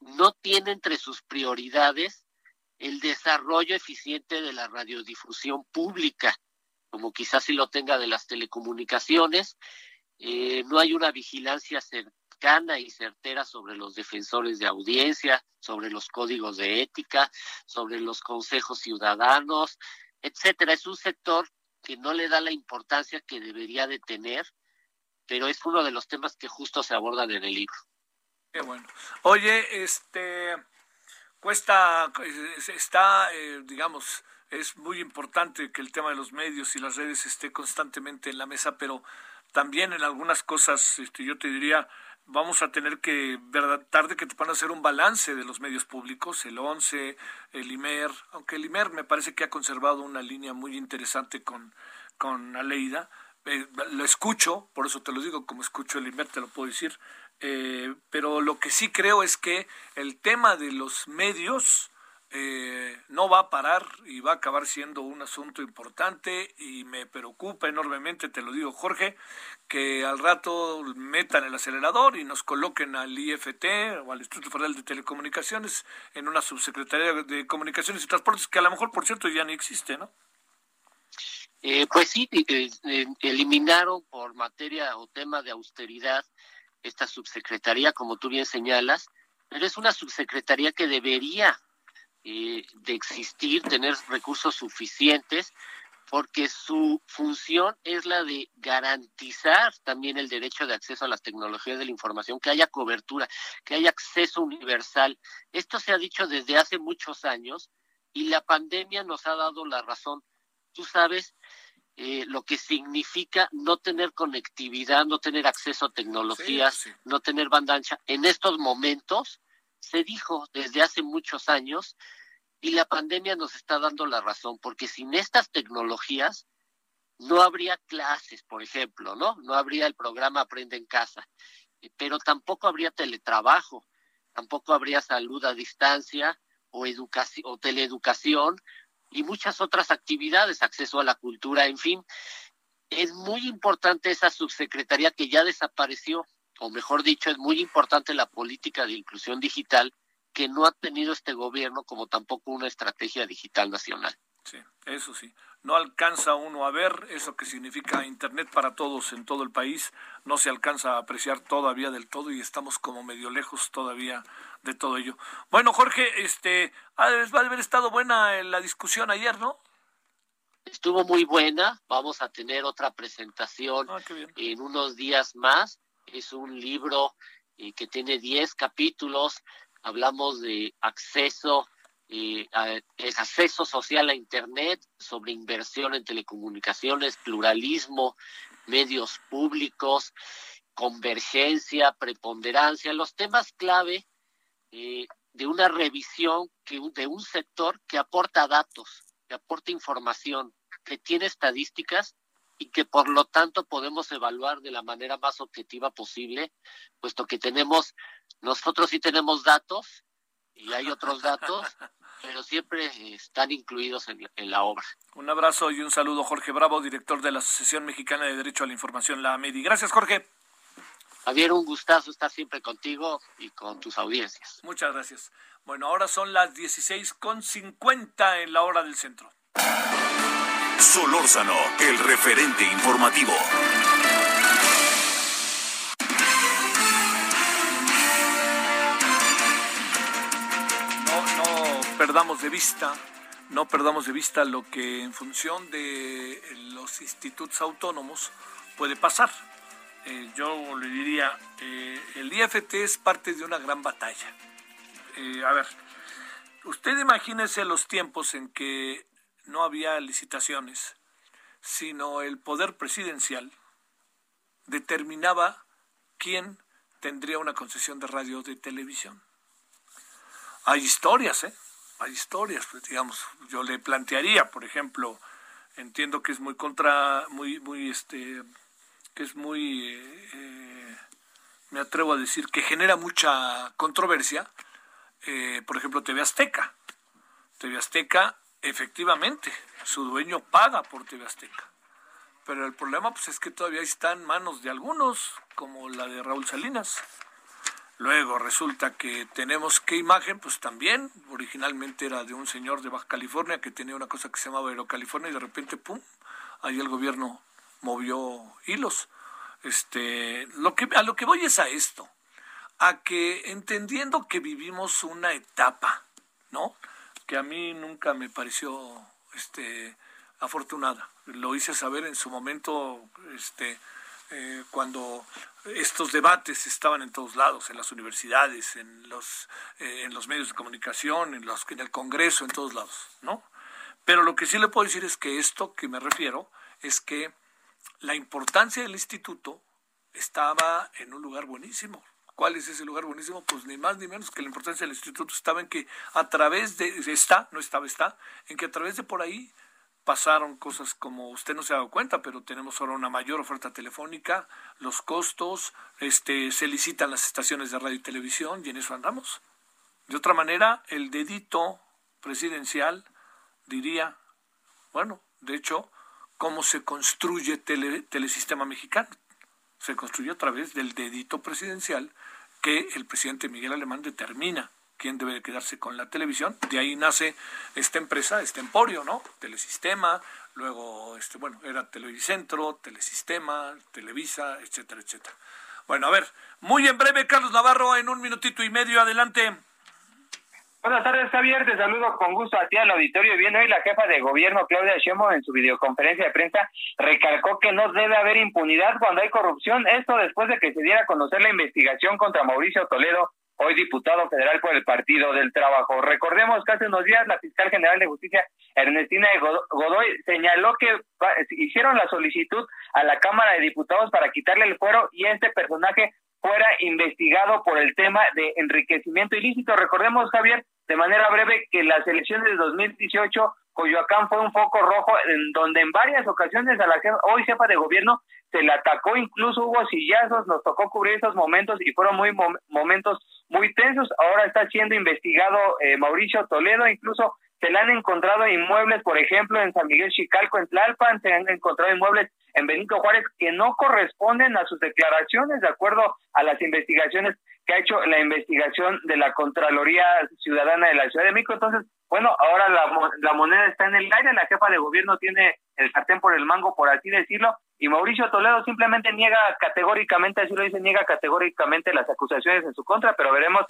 G: no tiene entre sus prioridades el desarrollo eficiente de la radiodifusión pública, como quizás si lo tenga de las telecomunicaciones. Eh, no hay una vigilancia cercana y certera sobre los defensores de audiencia, sobre los códigos de ética, sobre los consejos ciudadanos, etcétera. Es un sector que no le da la importancia que debería de tener, pero es uno de los temas que justo se abordan en el libro.
A: Qué bueno. Oye, este cuesta, está, eh, digamos, es muy importante que el tema de los medios y las redes esté constantemente en la mesa, pero también en algunas cosas, este, yo te diría, vamos a tener que, verdad, tarde que te van a hacer un balance de los medios públicos, el 11, el IMER, aunque el IMER me parece que ha conservado una línea muy interesante con, con Aleida. Eh, lo escucho, por eso te lo digo, como escucho el IMER te lo puedo decir, eh, pero lo que sí creo es que el tema de los medios eh, no va a parar y va a acabar siendo un asunto importante y me preocupa enormemente, te lo digo Jorge, que al rato metan el acelerador y nos coloquen al IFT o al Instituto Federal de Telecomunicaciones en una subsecretaría de Comunicaciones y Transportes que a lo mejor, por cierto, ya ni existe, ¿no?
G: Eh, pues sí, eh, eliminaron por materia o tema de austeridad esta subsecretaría, como tú bien señalas, pero es una subsecretaría que debería eh, de existir, tener recursos suficientes, porque su función es la de garantizar también el derecho de acceso a las tecnologías de la información, que haya cobertura, que haya acceso universal. Esto se ha dicho desde hace muchos años y la pandemia nos ha dado la razón. Tú sabes eh, lo que significa no tener conectividad, no tener acceso a tecnologías, no tener banda ancha. En estos momentos, se dijo desde hace muchos años y la pandemia nos está dando la razón, porque sin estas tecnologías no habría clases, por ejemplo, ¿no? No habría el programa Aprende en casa, pero tampoco habría teletrabajo, tampoco habría salud a distancia o, educación, o teleeducación y muchas otras actividades, acceso a la cultura, en fin. Es muy importante esa subsecretaría que ya desapareció o mejor dicho, es muy importante la política de inclusión digital que no ha tenido este gobierno como tampoco una estrategia digital nacional.
A: Sí, eso sí. No alcanza uno a ver eso que significa Internet para todos en todo el país. No se alcanza a apreciar todavía del todo y estamos como medio lejos todavía de todo ello. Bueno, Jorge, este, va a haber estado buena la discusión ayer, ¿no?
G: Estuvo muy buena. Vamos a tener otra presentación ah, en unos días más Es un libro eh, que tiene 10 capítulos. Hablamos de acceso, eh, acceso social a Internet, sobre inversión en telecomunicaciones, pluralismo, medios públicos, convergencia, preponderancia, los temas clave eh, de una revisión que, de un sector que aporta datos, que aporta información, que tiene estadísticas y que por lo tanto podemos evaluar de la manera más objetiva posible, puesto que tenemos, nosotros sí tenemos datos y hay otros datos, pero siempre están incluidos en, en, la obra.
A: Un abrazo y un saludo, Jorge Bravo, director de la Asociación Mexicana de Derecho a la Información, la AMEDI. Gracias, Jorge.
G: Javier, un gustazo estar siempre contigo y con tus audiencias.
A: Muchas gracias. Bueno, ahora son las 16.50 en la hora del centro.
B: Solórzano, el referente informativo.
A: No, perdamos de vista, no perdamos de vista lo que en función de los institutos autónomos puede pasar. Eh, yo le diría, eh, el IFT es parte de una gran batalla. Eh, a ver, usted imagínese los tiempos en que no había licitaciones, sino el poder presidencial determinaba quién tendría una concesión de radio o de televisión. Hay historias, ¿eh? Hay historias, pues, digamos, yo le plantearía, por ejemplo, entiendo que es muy contra, muy, muy, este, que es muy, eh, me atrevo a decir, que genera mucha controversia, eh, por ejemplo, TV Azteca. TV Azteca, efectivamente, su dueño paga por TV Azteca. Pero el problema pues, es que todavía está en manos de algunos, como la de Raúl Salinas. Luego resulta que tenemos qué imagen, pues también, originalmente era de un señor de Baja California que tenía una cosa que se llamaba Aerocalifornia y de repente, ¡pum!, ahí el gobierno movió hilos. Este, lo que, a lo que voy es a esto, a que entendiendo que vivimos una etapa, ¿no? Que a mí nunca me pareció este, afortunada. Lo hice saber en su momento, este, eh, cuando estos debates estaban en todos lados, en las universidades, en los, eh, en los medios de comunicación, en, los, en el Congreso, en todos lados, ¿no? Pero lo que sí le puedo decir es que esto que me refiero es que la importancia del instituto estaba en un lugar buenísimo. ¿Cuál es ese lugar buenísimo? Pues ni más ni menos que la importancia del instituto estaba en que a través de, está, no estaba, está, en que a través de por ahí pasaron cosas como usted no se ha dado cuenta, pero tenemos ahora una mayor oferta telefónica, los costos, este, se licitan las estaciones de radio y televisión y en eso andamos. De otra manera, el dedito presidencial diría, bueno, de hecho, cómo se construye tele, Telesistema Mexicano. Se construye a través del dedito presidencial que el presidente Miguel Alemán determina quién debe de quedarse con la televisión. De ahí nace esta empresa, este emporio, ¿no? Telesistema, luego, este, bueno, era Televicentro, Telesistema, Televisa, etcétera, etcétera. Bueno, a ver, muy en breve, Carlos Navarro, en un minutito y medio, adelante.
H: Buenas tardes, Javier. Te saludo con gusto a ti al auditorio. Bien, hoy la jefa de gobierno, Claudia Sheinbaum, en su videoconferencia de prensa, recalcó que no debe haber impunidad cuando hay corrupción. Esto después de que se diera a conocer la investigación contra Mauricio Toledo, hoy diputado federal por el Partido del Trabajo. Recordemos que hace unos días la fiscal general de justicia, Ernestina Godoy, señaló que hicieron la solicitud a la Cámara de Diputados para quitarle el fuero y este personaje fuera investigado por el tema de enriquecimiento ilícito. Recordemos, Javier, de manera breve, que las elecciones de 2018, Coyoacán fue un foco rojo en donde en varias ocasiones a la hoy jefa de gobierno se le atacó, incluso hubo sillazos, nos tocó cubrir esos momentos y fueron muy momentos muy tensos. Ahora está siendo investigado eh, Mauricio Toledo, incluso se le han encontrado inmuebles, por ejemplo, en San Miguel Chicalco, en Tlalpan, se han encontrado inmuebles en Benito Juárez que no corresponden a sus declaraciones de acuerdo a las investigaciones que ha hecho la investigación de la Contraloría Ciudadana de la Ciudad de México. Entonces, bueno, ahora la, la moneda está en el aire, la jefa de gobierno tiene el sartén por el mango, por así decirlo, y Mauricio Toledo simplemente niega categóricamente, así lo dice, niega categóricamente las acusaciones en su contra, pero veremos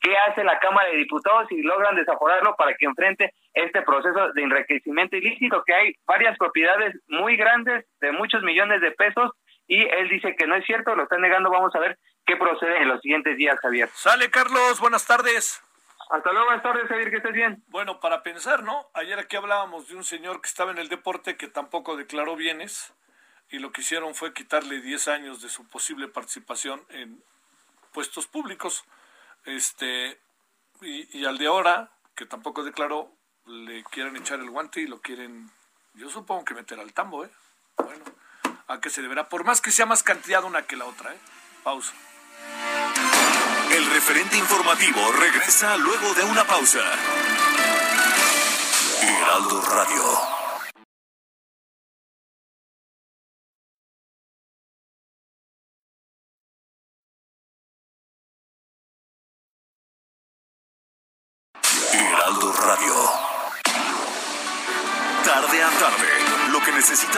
H: qué hace la Cámara de Diputados si logran desaforarlo para que enfrente este proceso de enriquecimiento ilícito, que hay varias propiedades muy grandes de muchos millones de pesos y él dice que no es cierto, lo está negando, vamos a ver qué procede en los siguientes días, Javier.
A: Sale Carlos, buenas tardes.
H: Hasta luego, buenas tardes, Javier, que estés bien.
A: Bueno, para pensar, ¿no? Ayer aquí hablábamos de un señor que estaba en el deporte que tampoco declaró bienes y lo que hicieron fue quitarle 10 años de su posible participación en puestos públicos. Este, y, al de ahora, que tampoco declaró, le quieren echar el guante y lo quieren, yo supongo que meter al tambo, ¿eh? Bueno, a qué se deberá, por más que sea más cantidad una que la otra, ¿eh? Pausa.
B: El referente informativo regresa luego de una pausa. Heraldo Radio.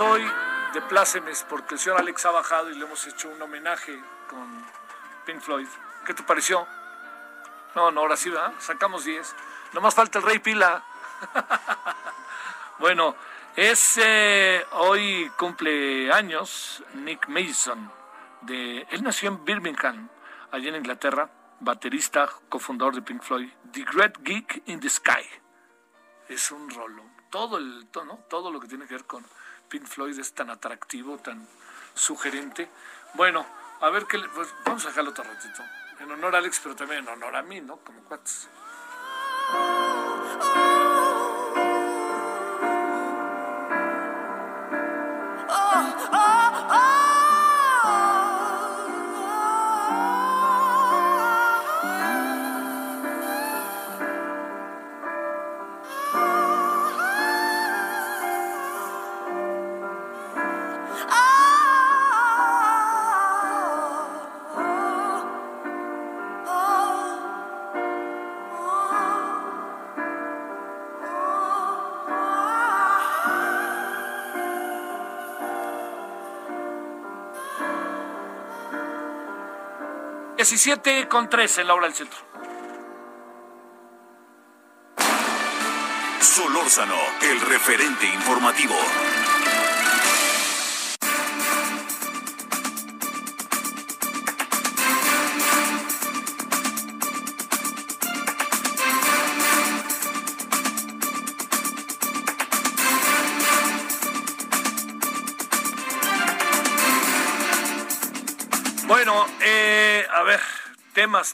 A: Hoy de plácemes porque el señor Alex ha bajado y le hemos hecho un homenaje con Pink Floyd. ¿Qué te pareció? No, no, ahora sí, ¿verdad? Sacamos 10. Nomás falta el Rey Pila. bueno, es eh, hoy cumpleaños Nick Mason. De, él nació en Birmingham, allí en Inglaterra, baterista, cofundador de Pink Floyd. The Great Geek in the Sky. Es un rolo. Todo, el, todo, todo lo que tiene que ver con Pink Floyd es tan atractivo, tan sugerente. Bueno, a ver qué. Pues, vamos a dejarlo otro ratito. En honor a Alex, pero también en honor a mí, ¿no? Como cuates. Diecisiete con 13 en la hora del centro.
B: Solórzano, el referente informativo.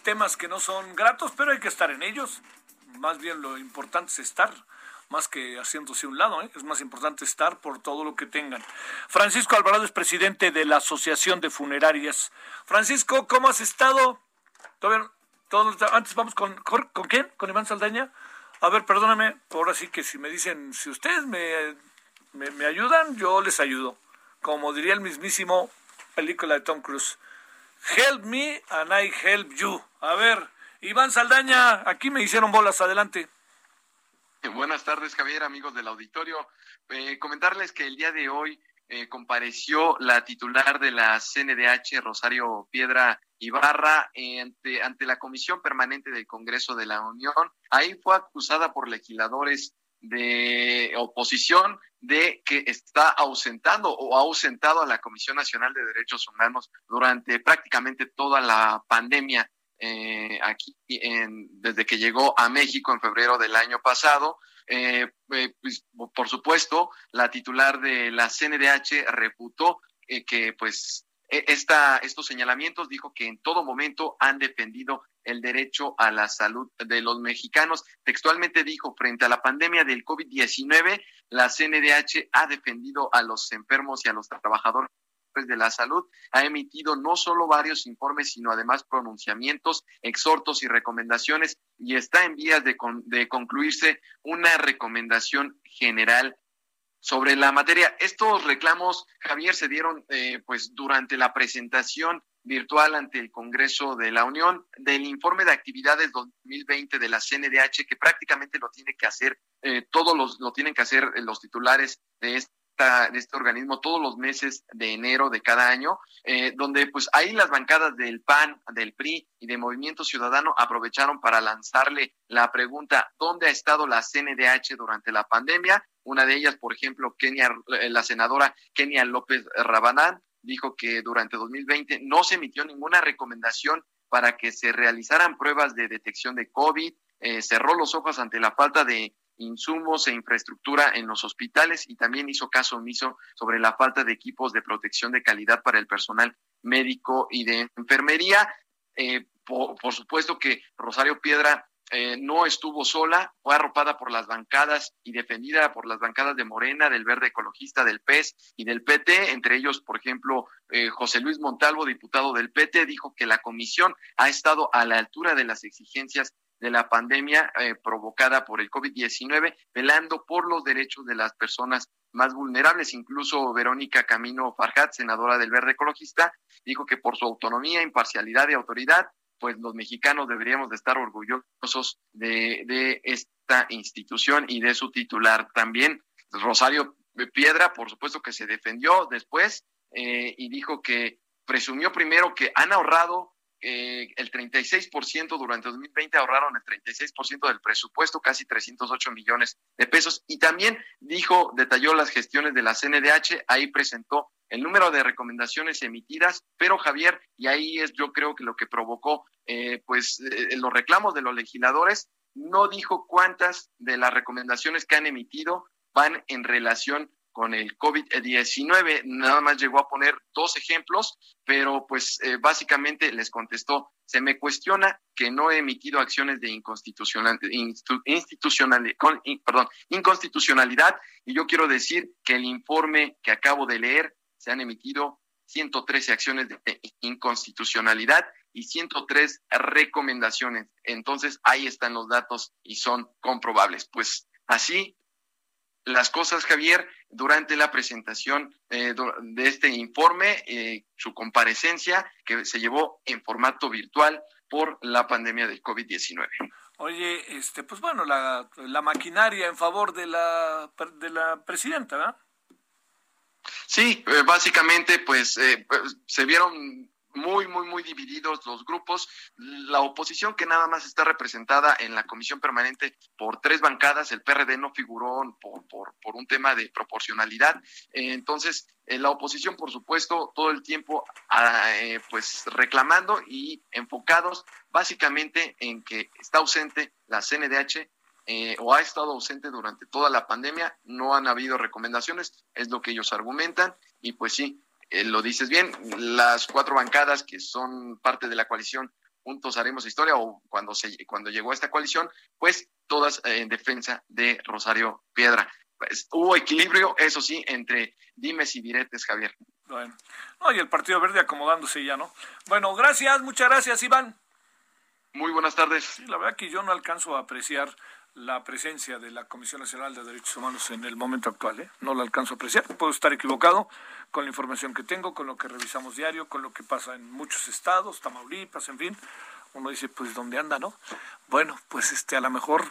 A: Temas, que no son gratos, pero hay que estar en ellos. más bien lo importante es estar más que haciéndose un lado, ¿eh? es más importante estar por todo lo que tengan. Francisco Alvarado es presidente de la Asociación de Funerarias. Francisco, ¿cómo has estado? ¿Todo antes vamos con, con, quién? ¿Con Iván Saldaña? A ver, perdóname, ahora sí que si me dicen, si ustedes me, me ayudan, yo les ayudo. Como diría el mismísimo película de Tom Cruise. Help me and I help you. A ver, Iván Saldaña, aquí me hicieron bolas, adelante.
I: Buenas tardes, Javier, amigos del auditorio. Eh, comentarles que el día de hoy eh, compareció la titular de la CNDH, Rosario Piedra Ibarra, ante, ante la Comisión Permanente del Congreso de la Unión. Ahí fue acusada por legisladores de oposición de que está ausentando o ha ausentado a la Comisión Nacional de Derechos Humanos durante prácticamente toda la pandemia eh, aquí en, desde que llegó a México en febrero del año pasado. Eh, eh, pues, por supuesto, la titular de la CNDH reputó que pues e, esta, estos señalamientos dijo que en todo momento han defendido el derecho a la salud de los mexicanos. Textualmente dijo, frente a la pandemia del COVID-19, la CNDH ha defendido a los enfermos y a los trabajadores de la Salud ha emitido no solo varios informes, sino además pronunciamientos, exhortos y recomendaciones y está en vías de, de concluirse una recomendación general sobre la materia. Estos reclamos, Javier, se dieron eh, pues durante la presentación virtual ante el Congreso de la Unión del informe de actividades 2020 de la CNDH que prácticamente lo tiene que hacer eh, todos los lo tienen que hacer los titulares de este este organismo todos los meses de enero de cada año, eh, donde pues ahí las bancadas del PAN, del PRI y de Movimiento Ciudadano aprovecharon para lanzarle la pregunta, ¿dónde ha estado la CNDH durante la pandemia? Una de ellas, por ejemplo, Kenia, eh, la senadora Kenia López Rabanán, dijo que durante 2020 no se emitió ninguna recomendación para que se realizaran pruebas de detección de COVID, eh, cerró los ojos ante la falta de insumos e infraestructura en los hospitales y también hizo caso omiso sobre la falta de equipos de protección de calidad para el personal médico y de enfermería. Eh, por, supuesto que Rosario Piedra eh, no estuvo sola, fue arropada por las bancadas y defendida por las bancadas de Morena, del Verde Ecologista, del PES y del PT, entre ellos, por ejemplo, eh, José Luis Montalvo, diputado del PT, dijo que la comisión ha estado a la altura de las exigencias de la pandemia eh, provocada por el COVID-19, velando por los derechos de las personas más vulnerables. Incluso Verónica Camino Farjat, senadora del Verde Ecologista, dijo que por su autonomía, imparcialidad y autoridad, pues los mexicanos deberíamos de estar orgullosos de, esta institución y de su titular. También Rosario Piedra, por supuesto que se defendió después eh, y dijo que presumió primero que han ahorrado eh, el 36% durante 2020 ahorraron el 36% del presupuesto, casi 308 millones de pesos. Y también dijo, detalló las gestiones de la CNDH, ahí presentó el número de recomendaciones emitidas, pero Javier, y ahí es yo creo que lo que provocó eh, pues eh, los reclamos de los legisladores, no dijo cuántas de las recomendaciones que han emitido van en relación con el COVID-19. Nada más llegó a poner dos ejemplos, pero pues eh, básicamente les contestó, se me cuestiona que no he emitido acciones de inconstitucional, institucional, perdón, inconstitucionalidad y yo quiero decir que el informe que acabo de leer se han emitido 113 acciones de inconstitucionalidad y 103 recomendaciones. Entonces, ahí están los datos y son comprobables. Pues así las cosas, Javier, durante la presentación eh, de este informe, eh, su comparecencia que se llevó en formato virtual por la pandemia del COVID-19.
A: Oye, este, pues bueno, la, la maquinaria en favor de la, de la presidenta, ¿verdad?
I: Sí, eh, básicamente, pues, pues se vieron muy, muy, muy divididos los grupos. La oposición que nada más está representada en la comisión permanente por tres bancadas, el PRD no figuró por, por, por un tema de proporcionalidad. Eh, entonces, eh, la oposición, por supuesto, todo el tiempo ah, eh, pues reclamando y enfocados básicamente en que está ausente la CNDH o ha estado ausente durante toda la pandemia, no han habido recomendaciones, es lo que ellos argumentan, y pues sí, eh, lo dices bien, las cuatro bancadas que son parte de la coalición Juntos Haremos Historia o cuando, se, cuando llegó a esta coalición, pues todas en defensa de Rosario Piedra. Pues, hubo equilibrio, eso sí, entre dimes y diretes, Javier.
A: Bueno, no, y el Partido Verde acomodándose ya, ¿no? Bueno, gracias, muchas gracias, Iván.
I: Muy buenas tardes.
A: Sí, la verdad que yo no alcanzo a apreciar la presencia de la Comisión Nacional de Derechos Humanos en el momento actual, ¿eh? No la alcanzo a apreciar, puedo estar equivocado con la información que tengo, con lo que revisamos diario, con lo que pasa en muchos estados, Tamaulipas, en fin. Uno dice, pues, ¿dónde anda, no? Bueno, pues este, a lo mejor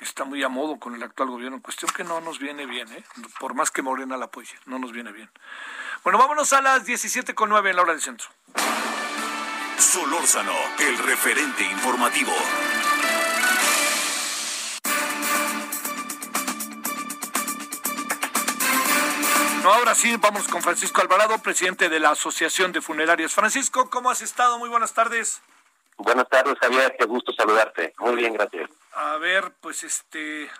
A: está muy a modo con el actual gobierno, cuestión que no nos viene bien, ¿eh? por más que Morena la apoye, no nos viene bien. Bueno, vámonos a las 17.09 en la hora del centro.
B: Solórzano, el referente informativo.
A: Ahora sí, vamos con Francisco Alvarado, presidente de la Asociación de Funerarias. Francisco, ¿cómo has estado? Muy buenas tardes.
J: Buenas tardes, Javier, qué gusto saludarte. Muy bien, gracias.
A: A ver, pues este,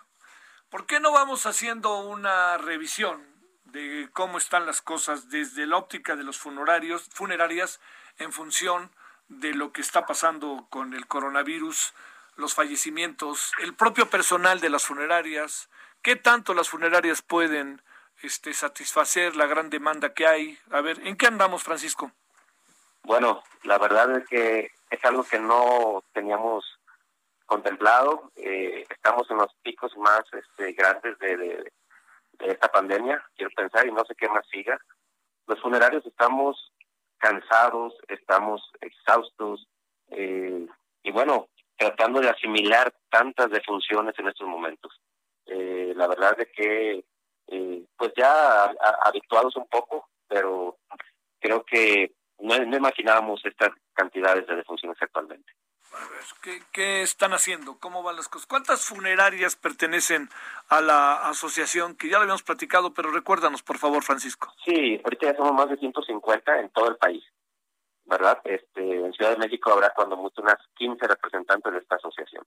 A: ¿por qué no vamos haciendo una revisión de cómo están las cosas desde la óptica de los funerarios, funerarias en función de lo que está pasando con el coronavirus, los fallecimientos, el propio personal de las funerarias, qué tanto las funerarias pueden este, satisfacer la gran demanda que hay. A ver, ¿en qué andamos, Francisco?
J: Bueno, la verdad es que es algo que no teníamos contemplado. Eh, estamos en los picos más este, grandes de, de, esta pandemia, quiero pensar, y no sé qué más siga. Los funerarios estamos cansados, estamos exhaustos, eh, y bueno, tratando de asimilar tantas defunciones en estos momentos. Eh, la verdad es que eh, pues ya habituados un poco, pero creo que no, imaginábamos estas cantidades de defunciones actualmente.
A: A ver, ¿qué, ¿qué, están haciendo? ¿Cómo van las cosas? ¿Cuántas funerarias pertenecen a la asociación? Que ya lo habíamos platicado, pero recuérdanos, por favor, Francisco.
J: Sí, ahorita ya somos más de 150 en todo el país, ¿verdad? Este, en Ciudad de México habrá cuando mucho unas 15 representantes de esta asociación.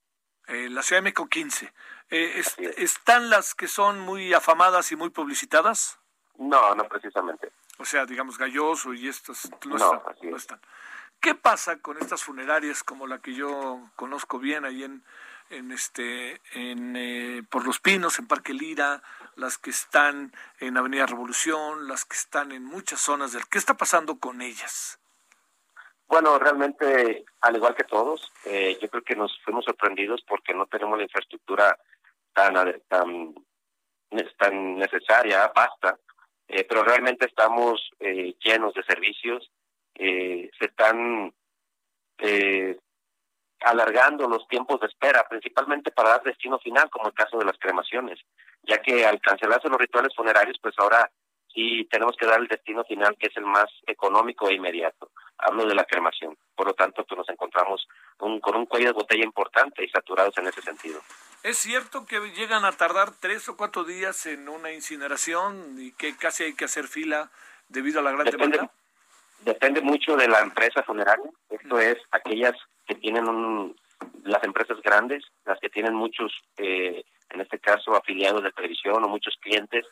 A: Eh, la Ciudad de México 15. Eh, ¿Están las que son muy afamadas y muy publicitadas?
J: No, no precisamente.
A: O sea, digamos, Galloso y estas no, están, ¿Qué pasa con estas funerarias como la que yo conozco bien ahí en, en este en eh, por los Pinos en Parque Lira, las que están en Avenida Revolución, las que están en muchas zonas del ¿Qué está pasando con ellas?
J: Bueno, realmente, al igual que todos, eh, yo creo que nos fuimos sorprendidos porque no tenemos la infraestructura tan tan, tan necesaria, basta, eh, pero realmente estamos eh, llenos de servicios, se están alargando los tiempos de espera, principalmente para dar destino final, como el caso de las cremaciones, ya que al cancelarse los rituales funerarios, pues ahora y tenemos que dar el destino final que es el más económico e inmediato. Hablo de la cremación. Por lo tanto, pues nos encontramos con un cuello de botella importante y saturados en ese sentido.
A: ¿Es cierto que llegan a tardar tres o cuatro días en una incineración y que casi hay que hacer fila debido a la gran
J: depende,
A: demanda?
J: Depende mucho de la empresa funeraria. Esto es aquellas que tienen un, las empresas grandes, las que tienen muchos, eh, en este caso, afiliados de televisión o muchos clientes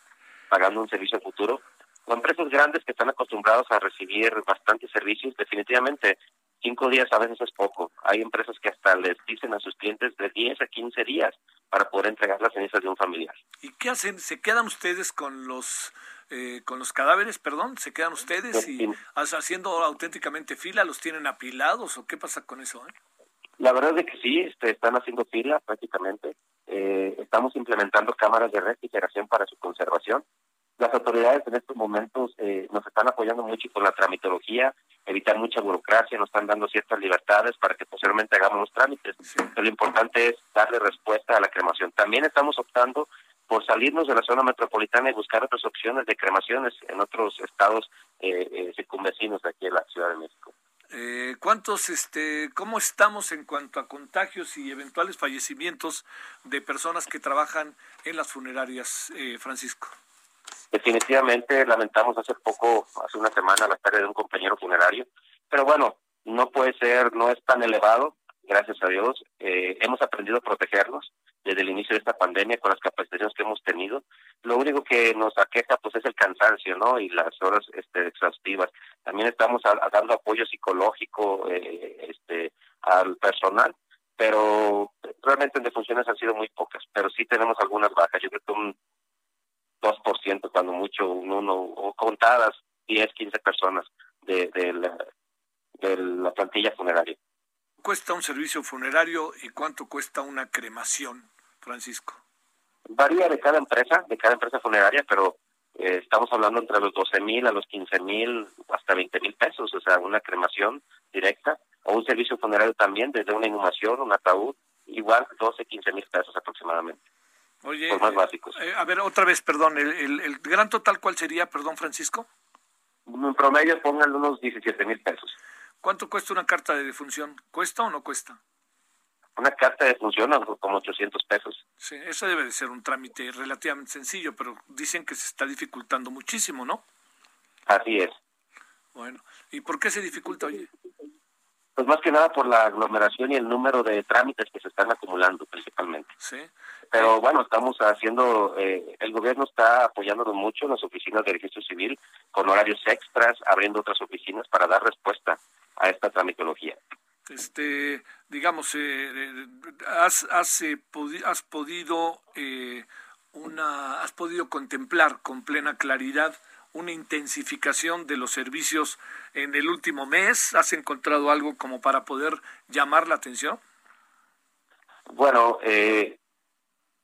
J: pagando un servicio futuro, o empresas grandes que están acostumbrados a recibir bastantes servicios, definitivamente cinco días a veces es poco. Hay empresas que hasta les dicen a sus clientes de 10 a 15 días para poder entregar las cenizas de un familiar.
A: ¿Y qué hacen? ¿Se quedan ustedes con los eh, con los cadáveres, perdón? ¿Se quedan ustedes y haciendo auténticamente fila? ¿Los tienen apilados o qué pasa con eso? Eh?
J: La verdad es que sí, este, están haciendo fila prácticamente. Eh, estamos implementando cámaras de refrigeración para su conservación. Las autoridades en estos momentos eh, nos están apoyando mucho con la tramitología, evitar mucha burocracia, nos están dando ciertas libertades para que posteriormente hagamos los trámites. Pero lo importante es darle respuesta a la cremación. También estamos optando por salirnos de la zona metropolitana y buscar otras opciones de cremaciones en otros estados eh, eh circunvecinos de aquí en la Ciudad de México.
A: Eh, ¿Cuántos, este, cómo estamos en cuanto a contagios y eventuales fallecimientos de personas que trabajan en las funerarias, eh, Francisco?
J: Definitivamente lamentamos hace poco, hace una semana, la pérdida de un compañero funerario, pero bueno, no puede ser, no es tan elevado, gracias a Dios. Eh, hemos aprendido a protegernos desde el inicio de esta pandemia con las capacitaciones que hemos tenido. Lo único que nos aqueja pues es el cansancio, ¿no? Y las horas este, exhaustivas. También estamos dando apoyo psicológico eh, este, al personal, pero realmente en defunciones han sido muy pocas, pero sí tenemos algunas bajas. Yo creo que un 2% cuando mucho, un uno, o contadas 10, 15 personas de, de, la, de la plantilla funeraria.
A: ¿Cuesta un servicio funerario y cuánto cuesta una cremación, Francisco?
J: Varía de cada empresa, de cada empresa funeraria, pero eh, estamos hablando entre los 12 mil a los 15 mil, hasta 20 mil pesos, o sea, una cremación directa, o un servicio funerario también, desde una inhumación, un ataúd, igual 12, 15 mil pesos aproximadamente.
A: Oye,
J: por más básicos.
A: Eh, a ver, otra vez, perdón, el, el, gran total, ¿cuál sería, perdón, Francisco?
J: En promedio pongan unos 17 mil pesos.
A: ¿Cuánto cuesta una carta de defunción? ¿Cuesta o no cuesta?
J: Una carta de defunción como 800 pesos.
A: Sí, eso debe de ser un trámite relativamente sencillo, pero dicen que se está dificultando muchísimo, ¿no?
J: Así es.
A: Bueno, ¿y por qué se dificulta, oye?
J: Pues más que nada por la aglomeración y el número de trámites que se están acumulando principalmente.
A: Sí.
J: Pero bueno, estamos haciendo, eh, el gobierno está apoyándonos mucho en las oficinas de registro civil con horarios extras, abriendo otras oficinas para dar respuesta a esta tramitología.
A: Este, digamos, eh, has, has, eh, has podido eh, una, has podido contemplar con plena claridad una intensificación de los servicios en el último mes. ¿Has encontrado algo como para poder llamar la atención?
J: Bueno, eh,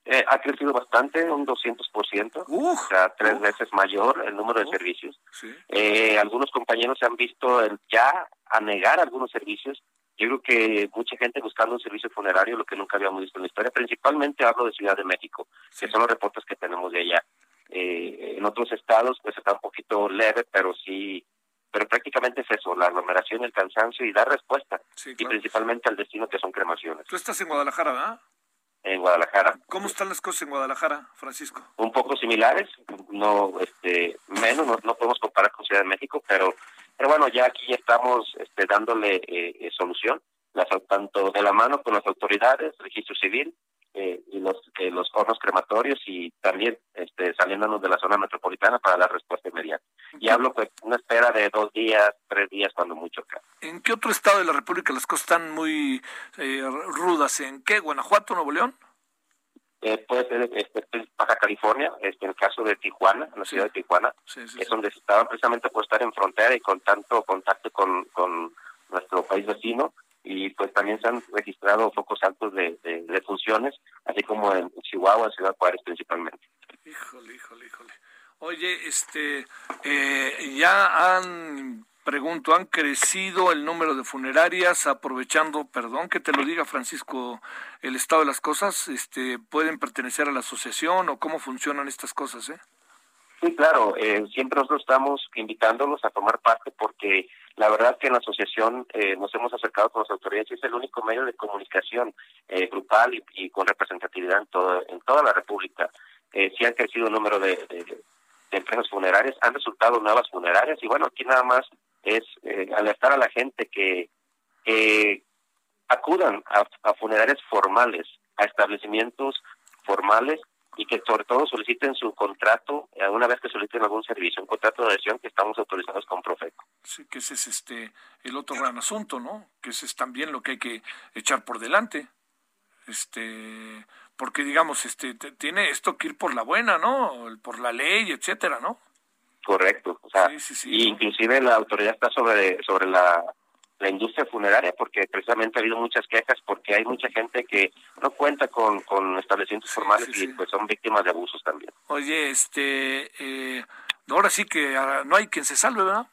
J: eh, ha crecido bastante, un 200%, o sea, tres veces mayor el número de servicios. Eh, algunos compañeros se han visto ya a negar algunos servicios. Yo creo que mucha gente buscando un servicio funerario, lo que nunca habíamos visto en la historia. Principalmente hablo de Ciudad de México, que son los reportes que tenemos de allá. Eh, en otros estados, pues está un poquito leve, pero sí pero prácticamente es eso, la aglomeración, el cansancio y dar respuesta, y principalmente al destino que son cremaciones.
A: Tú estás en Guadalajara, ¿verdad?
J: en Guadalajara.
A: ¿Cómo están las cosas en Guadalajara, Francisco?
J: Un poco similares, no este menos, no, podemos comparar con Ciudad de México, pero pero bueno, ya aquí estamos este, dándole eh, eh, solución, las, tanto de la mano con las autoridades, registro civil, eh, y los eh, los hornos crematorios y también este, saliéndonos de la zona metropolitana para dar respuesta inmediata. Y hablo pues una espera de dos días, tres días cuando mucho acá.
A: ¿En qué otro estado de la República las cosas están muy eh, rudas? ¿En qué? ¿Guanajuato, Nuevo León?
J: Eh, puede ser este, Baja California, este, en el caso de Tijuana, en la ciudad de Tijuana, es donde estaban precisamente por estar en frontera y con tanto contacto con, con nuestro país vecino, y pues también se han registrado focos altos de, de, funciones, así como en Chihuahua, Ciudad Juárez principalmente.
A: Híjole, híjole, híjole. Oye, este, eh, ya han, pregunto, han crecido el número de funerarias aprovechando, perdón que te lo diga Francisco, el estado de las cosas, este, pueden pertenecer a la asociación o cómo funcionan estas cosas, ¿eh?
J: Sí, claro, eh, siempre nosotros estamos invitándolos a tomar parte porque la verdad que en la asociación eh, nos hemos acercado con las autoridades y es el único medio de comunicación eh, grupal y, con representatividad en, todo, en toda la República. Eh, sí han crecido el número de, de, empresas funerarias, han resultado nuevas funerarias y bueno, aquí nada más es alertar a la gente que, acudan a, a funerarias formales, a establecimientos formales y que sobre todo soliciten su contrato, eh, una vez que soliciten algún servicio, un contrato de adhesión que estamos autorizados con Profeco.
A: Sí, que ese es este el otro gran asunto, ¿no? Que ese es también lo que hay que echar por delante. Este, porque digamos, este tiene esto que ir por la buena, ¿no? Por la ley, etcétera, ¿no?
J: Correcto, o sea, inclusive la autoridad está sobre sobre la la industria funeraria porque precisamente ha habido muchas quejas porque hay mucha gente que no cuenta con, con establecimientos formales y pues son víctimas de abusos también.
A: Oye, este, eh, ahora sí que ah, no hay quien se salve, ¿verdad?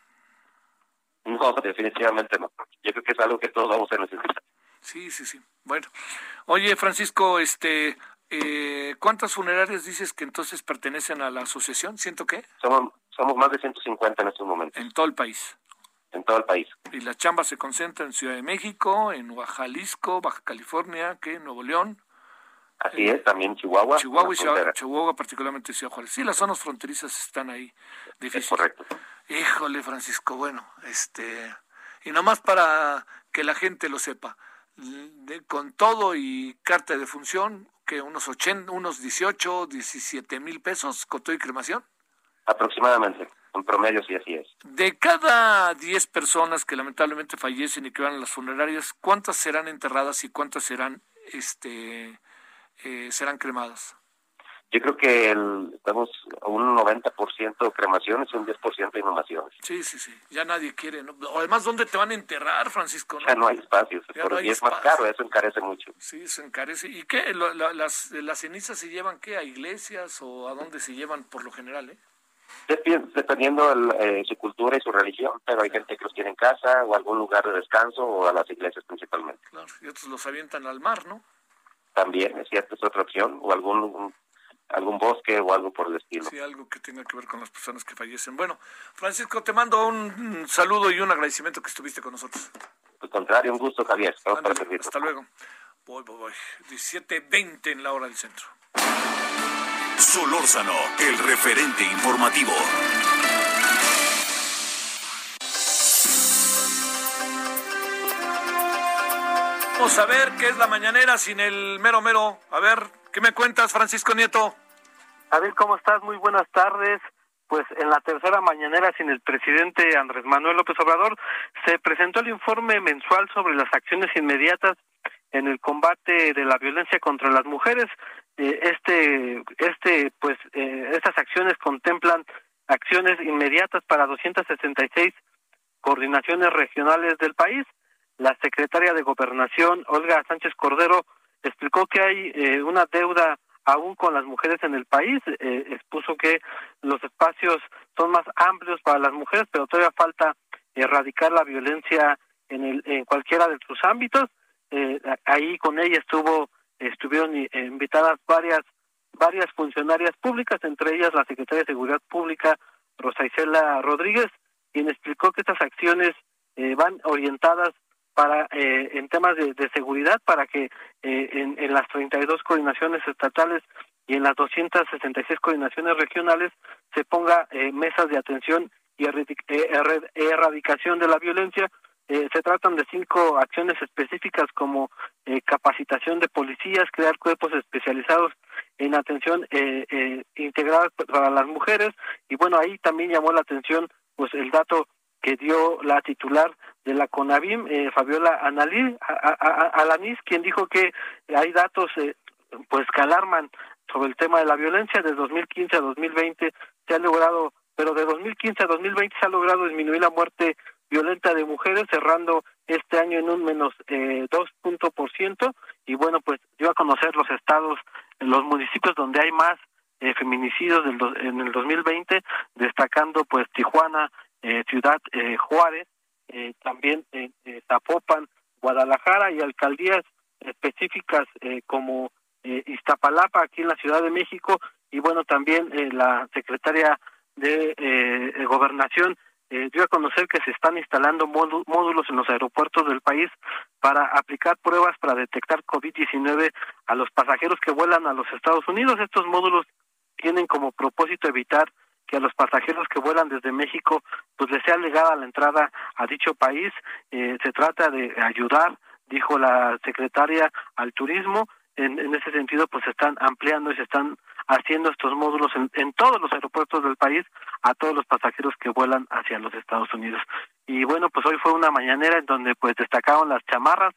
J: No, definitivamente no. Yo creo que es algo que todos vamos a necesitar.
A: Sí, sí, sí. Bueno, oye, Francisco, este, eh, ¿cuántas funerarias dices que entonces pertenecen a la asociación? ¿Siento qué?
J: Somos, somos más de 150 en estos momentos.
A: En todo el país
J: en todo el país.
A: Y la chamba se concentra en Ciudad de México, en Jalisco, Baja California, ¿qué? Nuevo León.
J: Así es, también Chihuahua.
A: Chihuahua y Chihuahua, particularmente Ciudad Juárez. Sí, las zonas fronterizas están ahí difíciles.
J: correcto.
A: Híjole, Francisco, bueno, este... Y nomás para que la gente lo sepa, con todo y carta de función, que unos 80, unos 18, 17 mil pesos con todo y cremación.
J: Aproximadamente en promedio sí así es.
A: De cada 10 personas que lamentablemente fallecen y que van a las funerarias, ¿cuántas serán enterradas y cuántas serán este, eh, serán cremadas?
J: Yo creo que estamos a un 90% cremaciones y un 10% inhumaciones.
A: Sí, sí, sí. Ya nadie quiere. ¿no? Además, ¿dónde te van a enterrar, Francisco?
J: Ya no hay espacios. y es más caro, eso encarece mucho.
A: Sí, se encarece. ¿Y qué? las, ¿Las cenizas se llevan qué? ¿A iglesias o a dónde se llevan por lo general? Eh?
J: Dependiendo de eh, su cultura y su religión, pero hay gente que los tiene en casa o algún lugar de descanso o a las iglesias principalmente.
A: Claro, y otros los avientan al mar, ¿no?
J: También, es cierto, es otra opción, o algún algún bosque o algo por el estilo.
A: Sí, algo que tenga que ver con las personas que fallecen. Bueno, Francisco, te mando un saludo y un agradecimiento que estuviste con nosotros.
J: Al contrario, un gusto, Javier.
A: hasta luego. Voy, voy, voy. 17.20 en la hora del centro.
B: Solórzano, el referente informativo.
A: Vamos a ver qué es la mañanera sin el mero mero. A ver, ¿qué me cuentas, Francisco Nieto?
K: A ver, ¿cómo estás? Muy buenas tardes. Pues en la tercera mañanera sin el presidente Andrés Manuel López Obrador se presentó el informe mensual sobre las acciones inmediatas en el combate de la violencia contra las mujeres. Eh, este, este, pues, eh, estas acciones contemplan acciones inmediatas para 266 coordinaciones regionales del país. La secretaria de Gobernación, Olga Sánchez Cordero, explicó que hay eh, una deuda aún con las mujeres en el país. expuso que los espacios son más amplios para las mujeres, pero todavía falta erradicar la violencia en, el, en cualquiera de sus ámbitos eh, ahí con ella estuvo estuvieron eh, invitadas varias varias funcionarias públicas, entre ellas la secretaria de Seguridad Pública Rosa Isela Rodríguez, quien explicó que estas acciones eh, van orientadas para eh, en temas de, seguridad para que eh, en, en, las 32 coordinaciones estatales y en las 266 coordinaciones regionales se ponga eh, mesas de atención y erradicación de la violencia eh, se tratan de cinco acciones específicas como eh, capacitación de policías, crear cuerpos especializados en atención eh, eh, integrada para las mujeres. Y bueno ahí también llamó la atención pues el dato que dio la titular de la CONAVIM, eh, Fabiola Analí, Alanis, quien dijo que hay datos eh, pues que alarman sobre el tema de la violencia. De 2015 a 2020 se ha logrado pero de 2015 a 2020 se ha logrado disminuir la muerte violenta de mujeres, cerrando este año en un menos eh, dos por ciento. Y bueno, pues dio a conocer los estados, los municipios donde hay más eh, feminicidios del en el 2020, destacando pues Tijuana, eh, Ciudad eh, Juárez, eh, también eh, Zapopan, Guadalajara y alcaldías específicas eh, como eh, Iztapalapa, aquí en la Ciudad de México, y bueno, también eh, la secretaria de eh, Gobernación eh, dio a conocer que se están instalando módulos en los aeropuertos del país para aplicar pruebas para detectar COVID-19 a los pasajeros que vuelan a los Estados Unidos. Estos módulos tienen como propósito evitar que a los pasajeros que vuelan desde México pues les sea legada la entrada a dicho país. Eh, se trata de ayudar, dijo la secretaria, al turismo. En, en ese sentido, pues se están ampliando y se están haciendo estos módulos en, todos los aeropuertos del país a todos los pasajeros que vuelan hacia los Estados Unidos. Y bueno, pues hoy fue una mañanera en donde pues destacaron las chamarras,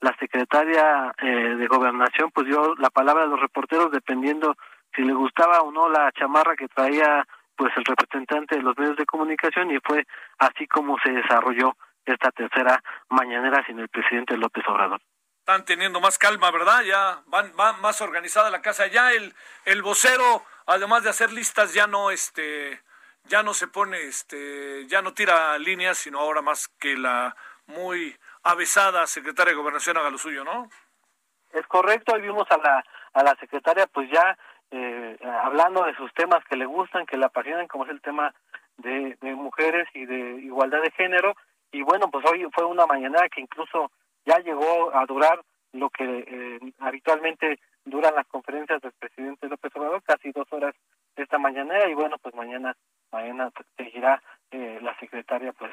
K: la secretaria eh, de gobernación pues dio la palabra a los reporteros dependiendo si le gustaba o no la chamarra que traía pues el representante de los medios de comunicación y fue así como se desarrolló esta tercera mañanera sin el presidente López Obrador
A: están teniendo más calma, ¿verdad? Ya van, van más organizada la casa. Ya el, el vocero, además de hacer listas, ya no este ya no se pone este ya no tira líneas, sino ahora más que la muy avesada secretaria de Gobernación haga lo suyo, ¿no?
K: Es correcto, hoy vimos a la a la secretaria pues ya eh, hablando de sus temas que le gustan, que le apasionan, como es el tema de, de mujeres y de igualdad de género. Y bueno, pues hoy fue una mañana que incluso ya llegó a durar lo que eh, habitualmente duran las conferencias del presidente López Obrador, casi dos horas esta mañana y bueno, pues mañana mañana seguirá eh, la secretaria pues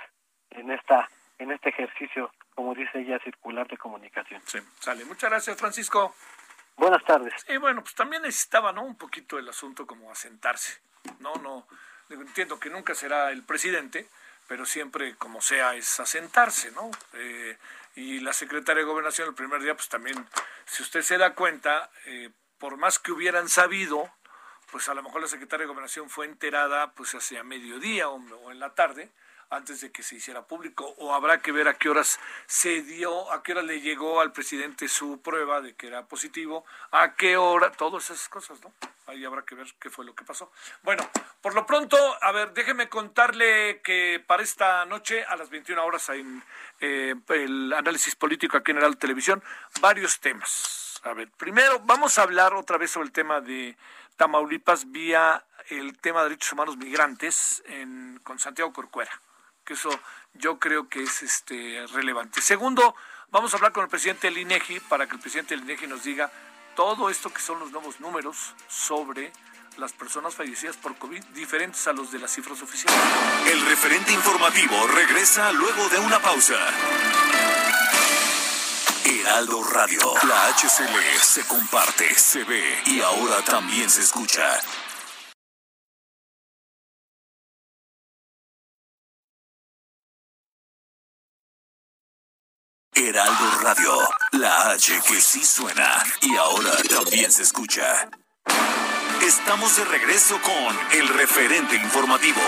K: en esta en este ejercicio, como dice ella, circular de comunicación.
A: Sí, sale. Muchas gracias, Francisco.
K: Buenas tardes.
A: Y bueno, pues también necesitaba, ¿no? Un poquito el asunto como asentarse. No, no, entiendo que nunca será el presidente, pero siempre como sea es asentarse, ¿no? Eh, y la secretaria de Gobernación el primer día, pues también, si usted se da cuenta, eh, por más que hubieran sabido, pues a lo mejor la secretaria de Gobernación fue enterada pues hacia mediodía o en la tarde, antes de que se hiciera público o habrá que ver a qué horas se dio, a qué hora le llegó al presidente su prueba de que era positivo, a qué hora, todas esas cosas, ¿no? Ahí habrá que ver qué fue lo que pasó. Bueno, por lo pronto, a ver, déjeme contarle que para esta noche a las 21 horas hay eh, el análisis político aquí en Heraldo Televisión, varios temas. A ver, primero vamos a hablar otra vez sobre el tema de Tamaulipas vía el tema de derechos humanos migrantes en, con Santiago Corcuera que eso yo creo que es este relevante. Segundo, vamos a hablar con el presidente del INEGI para que el presidente del INEGI nos diga todo esto que son los nuevos números sobre las personas fallecidas por COVID diferentes a los de las cifras oficiales.
B: El referente informativo regresa luego de una pausa. Heraldo Radio, la HCL se comparte, se ve y ahora también se escucha. Heraldo Radio, la H que sí suena y ahora también se escucha. Estamos de regreso con el referente informativo.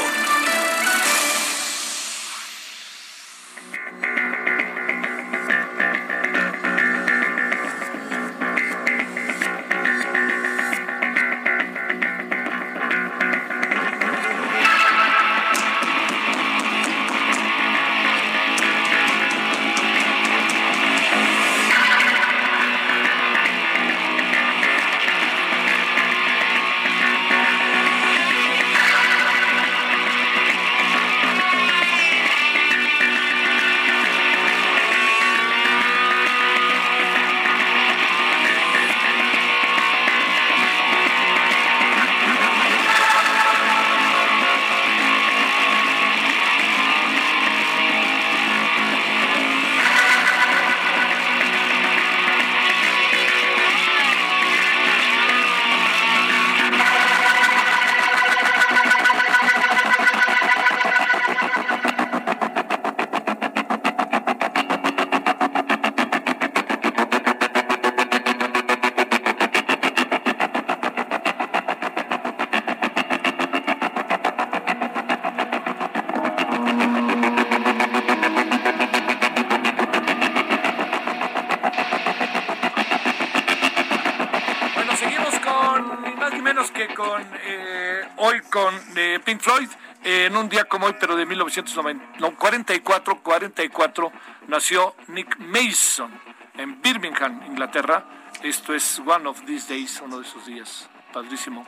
A: 1944, 44, nació Nick Mason en Birmingham, Inglaterra. Esto es One of These Days, uno de esos días. Padrísimo.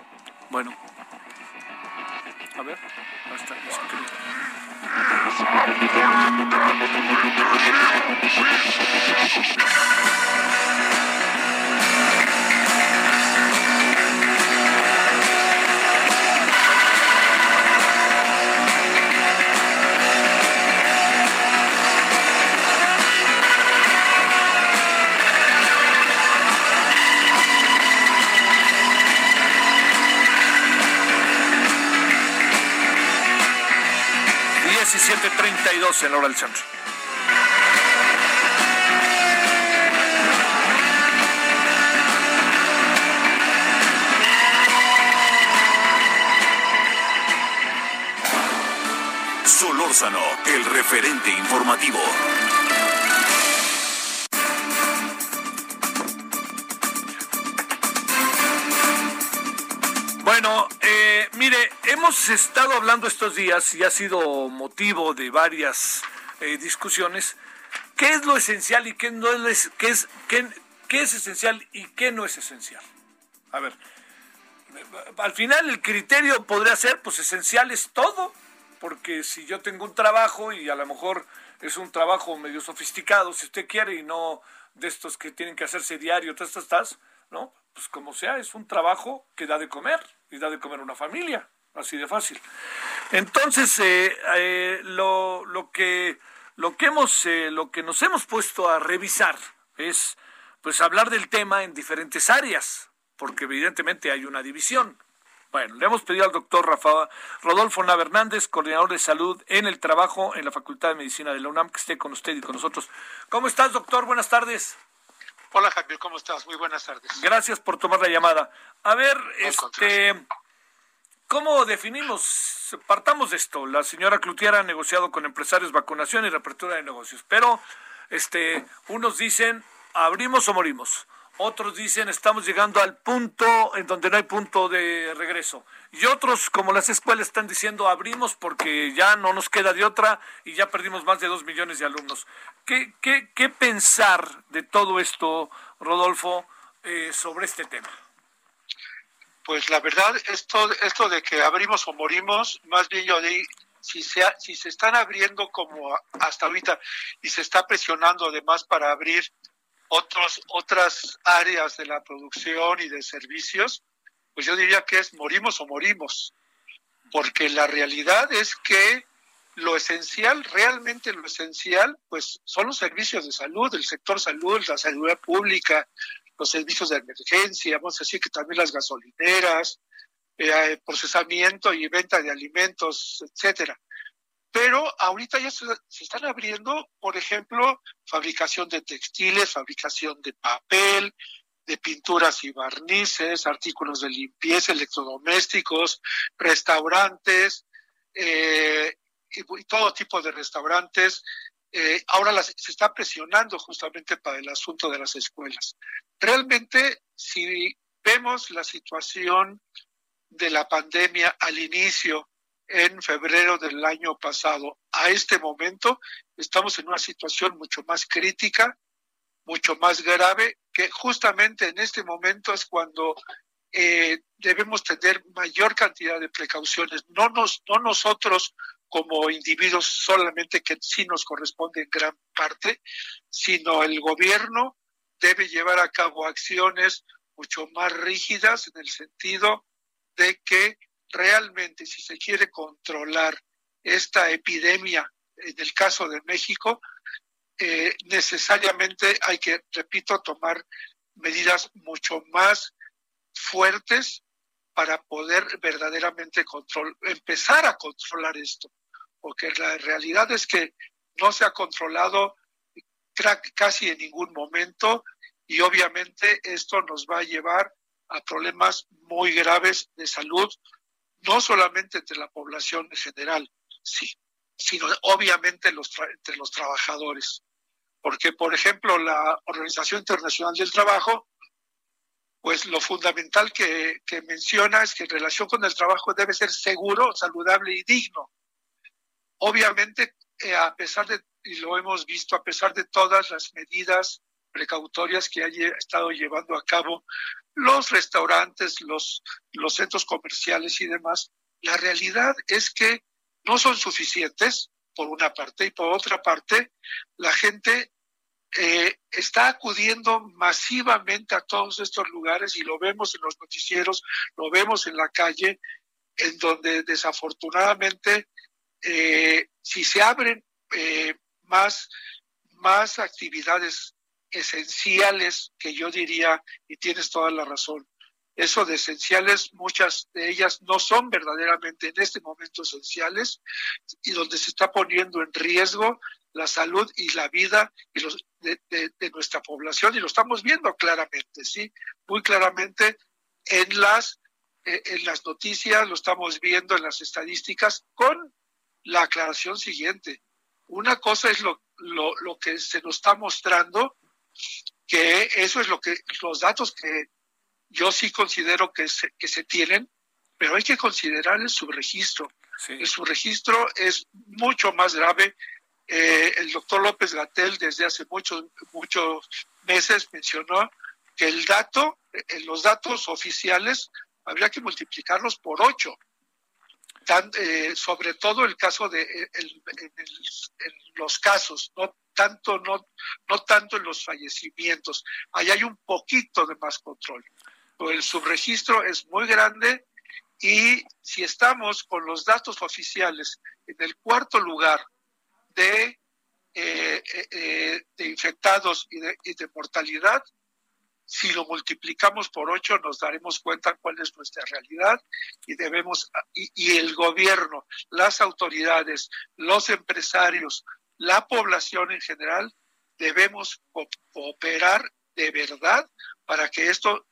A: Bueno. A ver, hasta en hora del centro. Solórzano, el referente informativo. Estado hablando estos días y ha sido motivo de varias eh, discusiones. ¿Qué es lo esencial y qué no es, qué es, qué, qué es esencial y qué no es esencial? A ver, al final el criterio podría ser, pues esencial es todo, porque si yo tengo un trabajo y a lo mejor es un trabajo medio sofisticado, si usted quiere, y no de estos que tienen que hacerse diario, todas estas, ¿no? Pues como sea, es un trabajo que da de comer y da de comer una familia, así de fácil. Entonces, eh, eh, lo, lo, que, lo, que hemos, eh, lo que nos hemos puesto a revisar es pues hablar del tema en diferentes áreas, porque evidentemente hay una división. Bueno, le hemos pedido al doctor Rafa Rodolfo Nava Hernández, coordinador de salud en el trabajo en la Facultad de Medicina de la UNAM, que esté con usted y con nosotros. ¿Cómo estás, doctor? Buenas tardes.
L: Hola, Javier, ¿cómo estás? Muy buenas tardes.
A: Gracias por tomar la llamada. A ver, este, ¿cómo definimos? Partamos de esto. La señora Clutier ha negociado con empresarios vacunación y reapertura de negocios, pero este, unos dicen abrimos o morimos. Otros dicen estamos llegando al punto en donde no hay punto de regreso. Y otros, como las escuelas, están diciendo abrimos porque ya no nos queda de otra y ya perdimos más de dos millones de alumnos. ¿Qué, qué, qué pensar de todo esto, Rodolfo, eh, sobre este tema?
L: Pues la verdad, esto, esto de que abrimos o morimos, más bien yo di, si se, si se están abriendo como hasta ahorita y se está presionando además para abrir otros, otras áreas de la producción y de servicios, pues yo diría que es morimos o morimos, porque la realidad es que lo esencial, realmente lo esencial, pues son los servicios de salud, el sector salud, la salud pública, los servicios de emergencia, vamos a decir que también las gasolineras, eh, procesamiento y venta de alimentos, etcétera pero ahorita ya se, están abriendo, por ejemplo, fabricación de textiles, fabricación de papel, de pinturas y barnices, artículos de limpieza, electrodomésticos, restaurantes, eh, y, todo tipo de restaurantes. Eh, ahora se está presionando justamente para el asunto de las escuelas. Realmente, si vemos la situación de la pandemia al inicio, en febrero del año pasado a este momento, estamos en una situación mucho más crítica, mucho más grave, que justamente en este momento es cuando eh, debemos tener mayor cantidad de precauciones, no, nos, no nosotros como individuos solamente que sí nos corresponde en gran parte, sino el gobierno debe llevar a cabo acciones mucho más rígidas en el sentido de que realmente si se quiere controlar esta epidemia, en el caso de México, eh, necesariamente hay que, repito, tomar medidas mucho más fuertes para poder verdaderamente control, empezar a controlar esto, porque la realidad es que no se ha controlado casi en ningún momento y obviamente esto nos va a llevar a problemas muy graves de salud, no solamente entre la población en general, sí, sino obviamente entre los trabajadores. Porque, por ejemplo, la Organización Internacional del Trabajo, pues lo fundamental que, menciona es que en relación con el trabajo debe ser seguro, saludable y digno. Obviamente, eh, a pesar de, y lo hemos visto, a pesar de todas las medidas precautorias que ha estado llevando a cabo los restaurantes, los, los centros comerciales y demás, la realidad es que no son suficientes, por una parte, y por otra parte, la gente eh, está acudiendo masivamente a todos estos lugares y lo vemos en los noticieros, lo vemos en la calle, en donde desafortunadamente, eh, si se abren eh, más, más actividades esenciales que yo diría, y tienes toda la razón, eso de esenciales, muchas de ellas no son verdaderamente en este momento esenciales y donde se está poniendo en riesgo la salud y la vida de, nuestra población y lo estamos viendo claramente, sí, muy claramente en las, eh, en las noticias, lo estamos viendo en las estadísticas con la aclaración siguiente. Una cosa es lo, lo, lo que se nos está mostrando que eso es lo que los datos que yo sí considero que se, que se tienen, pero hay que considerar el subregistro. El subregistro es mucho más grave. Eh, el doctor López Gatel desde hace muchos, muchos meses mencionó que el dato, en los datos oficiales, habría que multiplicarlos por ocho. Eh, sobre todo el caso de en los casos, no tanto, no, no tanto en los fallecimientos. Ahí hay un poquito de más control. El subregistro es muy grande y si estamos con los datos oficiales en el cuarto lugar de, eh, eh, de infectados y de, y de mortalidad, Si lo multiplicamos por ocho, nos daremos cuenta cuál es nuestra realidad y debemos, y, el gobierno, las autoridades, los empresarios, la población en general, debemos cooperar de verdad para que esto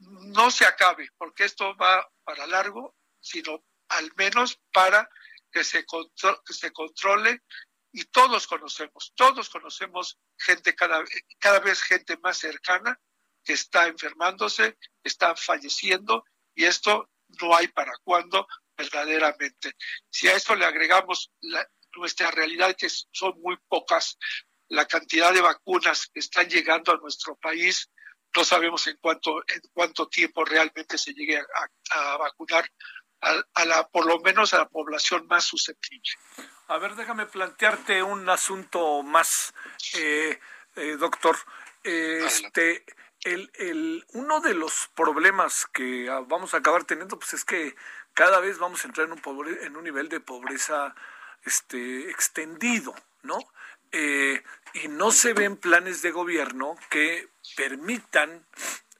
L: no se acabe, porque esto va para largo, sino al menos para que se, que se controle y todos conocemos, todos conocemos gente cada, cada vez gente más cercana que está enfermándose, está falleciendo y esto no hay para cuándo verdaderamente. Si a esto le agregamos nuestra realidad, que son muy pocas, la cantidad de vacunas que están llegando a nuestro país, no sabemos en cuánto, en cuánto tiempo realmente se llegue a, vacunar a, la, por lo menos a la población más susceptible.
A: A ver, déjame plantearte un asunto más, eh, eh, doctor. Este, el, el, uno de los problemas que vamos a acabar teniendo, pues es que cada vez vamos a entrar en un, pobre, en un nivel de pobreza este, extendido, ¿no? Eh, y no se ven planes de gobierno que permitan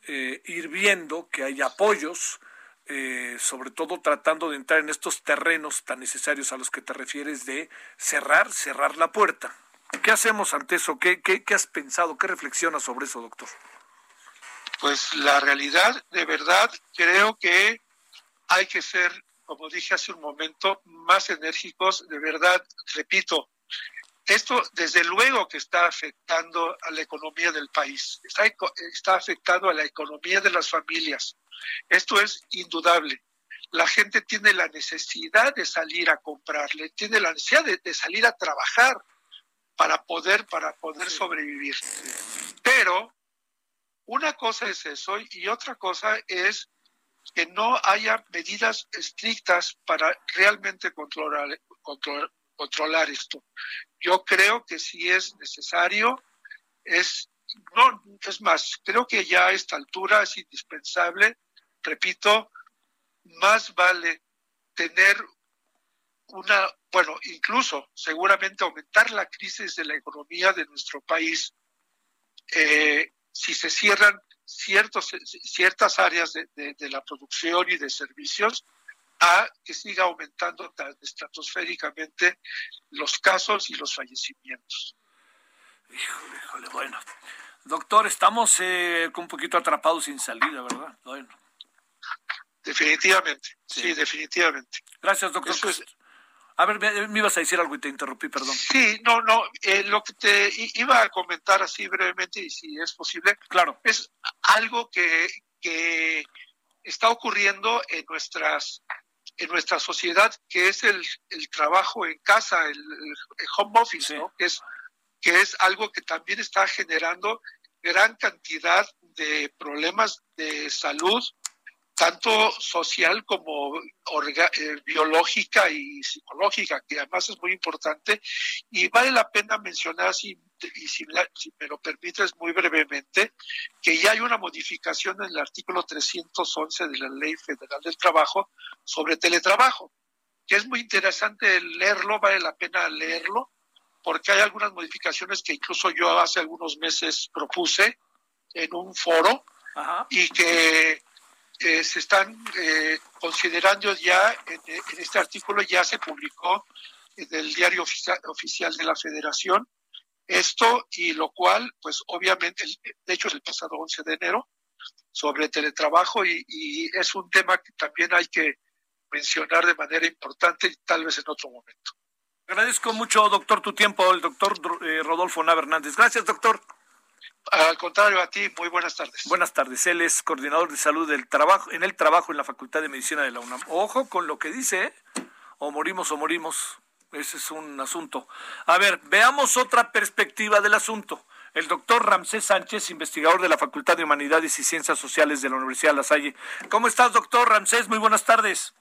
A: eh, ir viendo que hay apoyos, eh, sobre todo tratando de entrar en estos terrenos tan necesarios a los que te refieres de cerrar, cerrar la puerta. ¿Qué hacemos ante eso? ¿Qué, qué, qué has pensado? ¿Qué reflexionas sobre eso, doctor?
L: Pues la realidad, de verdad, creo que hay que ser, como dije hace un momento, más enérgicos. De verdad, repito, esto, desde luego que está afectando a la economía del país, está, está afectando a la economía de las familias. Esto es indudable. La gente tiene la necesidad de salir a comprarle, tiene la necesidad de, salir a trabajar para poder, para poder sobrevivir. Pero una cosa es eso y otra cosa es que no haya medidas estrictas para realmente controlar, controlar, controlar esto. Yo creo que si es necesario, es, no, es más, creo que ya a esta altura es indispensable, repito, más vale tener una, bueno, incluso seguramente aumentar la crisis de la economía de nuestro país eh, si se cierran ciertos, ciertas áreas de, de, la producción y de servicios a que siga aumentando tan estratosféricamente los casos y los fallecimientos.
A: Híjole, híjole, bueno. Doctor, estamos eh, un poquito atrapados sin salida, ¿verdad? Bueno.
L: Definitivamente, sí, definitivamente.
A: Gracias, doctor. A ver, me, ibas a decir algo y te interrumpí, perdón.
L: Sí, no, no, eh, lo que te iba a comentar así brevemente, y si es posible,
A: claro.
L: es algo que, que está ocurriendo en nuestras en nuestra sociedad, que es el, el trabajo en casa, el, home office, ¿no? Que es, que es algo que también está generando gran cantidad de problemas de salud, tanto social como eh, biológica y psicológica, que además es muy importante. Y vale la pena mencionar, si, y si, me lo permites muy brevemente, que ya hay una modificación en el artículo 311 de la Ley Federal del Trabajo sobre teletrabajo, que es muy interesante leerlo, vale la pena leerlo, porque hay algunas modificaciones que incluso yo hace algunos meses propuse en un foro y que eh, se están eh, considerando ya, en, este artículo ya se publicó en el diario oficial, de la federación esto y lo cual, pues obviamente, de hecho es el pasado 11 de enero, sobre teletrabajo y, es un tema que también hay que mencionar de manera importante y tal vez en otro momento.
A: Agradezco mucho, doctor, tu tiempo, el doctor eh, Rodolfo Nava Hernández. Gracias, doctor.
L: Al contrario, a ti, muy buenas tardes.
A: Buenas tardes. Él es coordinador de salud del trabajo, en el trabajo en la Facultad de Medicina de la UNAM. Ojo con lo que dice, ¿eh? o morimos o morimos. Ese es un asunto. A ver, veamos otra perspectiva del asunto. El doctor Ramsés Sánchez, investigador de la Facultad de Humanidades y Ciencias Sociales de la Universidad de La Salle. ¿Cómo estás, doctor Ramsés? Muy buenas tardes.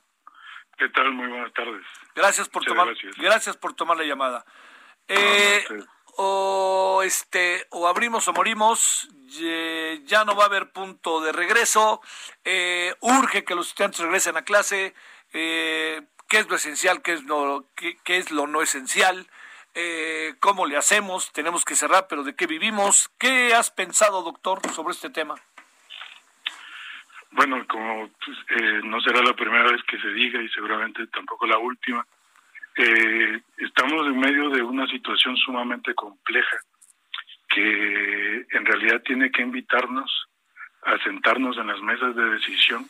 M: ¿Qué tal? Muy buenas tardes.
A: Gracias por tomar gracias. por tomar la llamada. Eh, o este o abrimos o morimos ya no va a haber punto de regreso eh, urge que los estudiantes regresen a clase eh, qué es lo esencial qué es lo qué, es lo no esencial eh, cómo le hacemos, tenemos que cerrar, pero de qué vivimos. ¿Qué has pensado, doctor, sobre este tema?
M: Bueno, como pues, eh, no será la primera vez que se diga y seguramente tampoco la última, eh, estamos en medio de una situación sumamente compleja que en realidad tiene que invitarnos a sentarnos en las mesas de decisión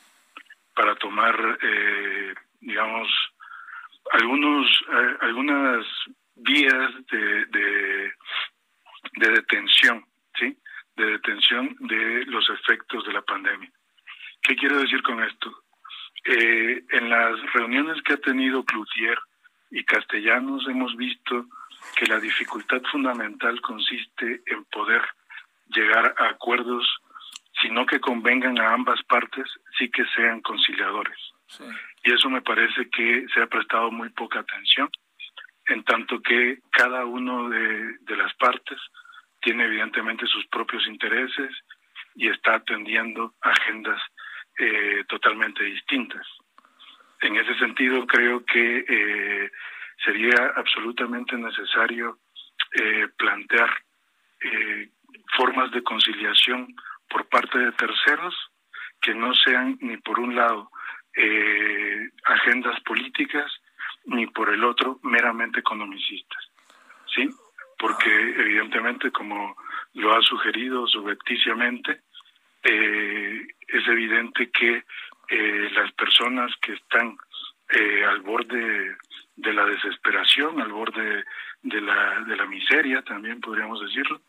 M: para tomar, eh, digamos, algunos, eh, algunas vías de, de, de detención, ¿sí? De detención de los efectos de la pandemia. ¿Qué quiero decir con esto? Eh, en las reuniones que ha tenido Cloutier y Castellanos hemos visto que la dificultad fundamental consiste en poder llegar a acuerdos, sino que convengan a ambas partes, sí que sean conciliadores. Y eso me parece que se ha prestado muy poca atención, en tanto que cada uno de, de las partes tiene evidentemente sus propios intereses y está atendiendo agendas eh, totalmente distintas. En ese sentido, creo que eh, sería absolutamente necesario eh, plantear eh, formas de conciliación por parte de terceros que no sean ni por un lado agendas políticas ni por el otro meramente economicistas. ¿Sí? Porque evidentemente, como lo ha sugerido subrepticiamente, es evidente que eh, las personas que están eh, al borde de la desesperación, al borde de la, de la miseria, también podríamos decirlo,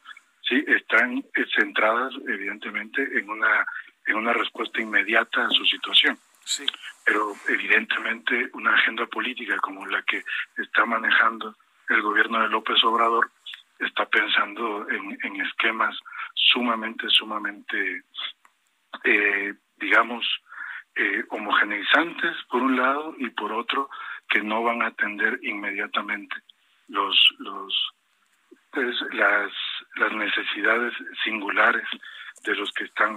M: sí, están centradas evidentemente en una, en una respuesta inmediata a su situación.
A: Sí.
M: Pero evidentemente una agenda política como la que está manejando el gobierno de López Obrador está pensando en, en esquemas sumamente, sumamente, eh, digamos, eh, homogeneizantes por un lado y por otro que no van a atender inmediatamente los los pues, las las necesidades singulares de los que están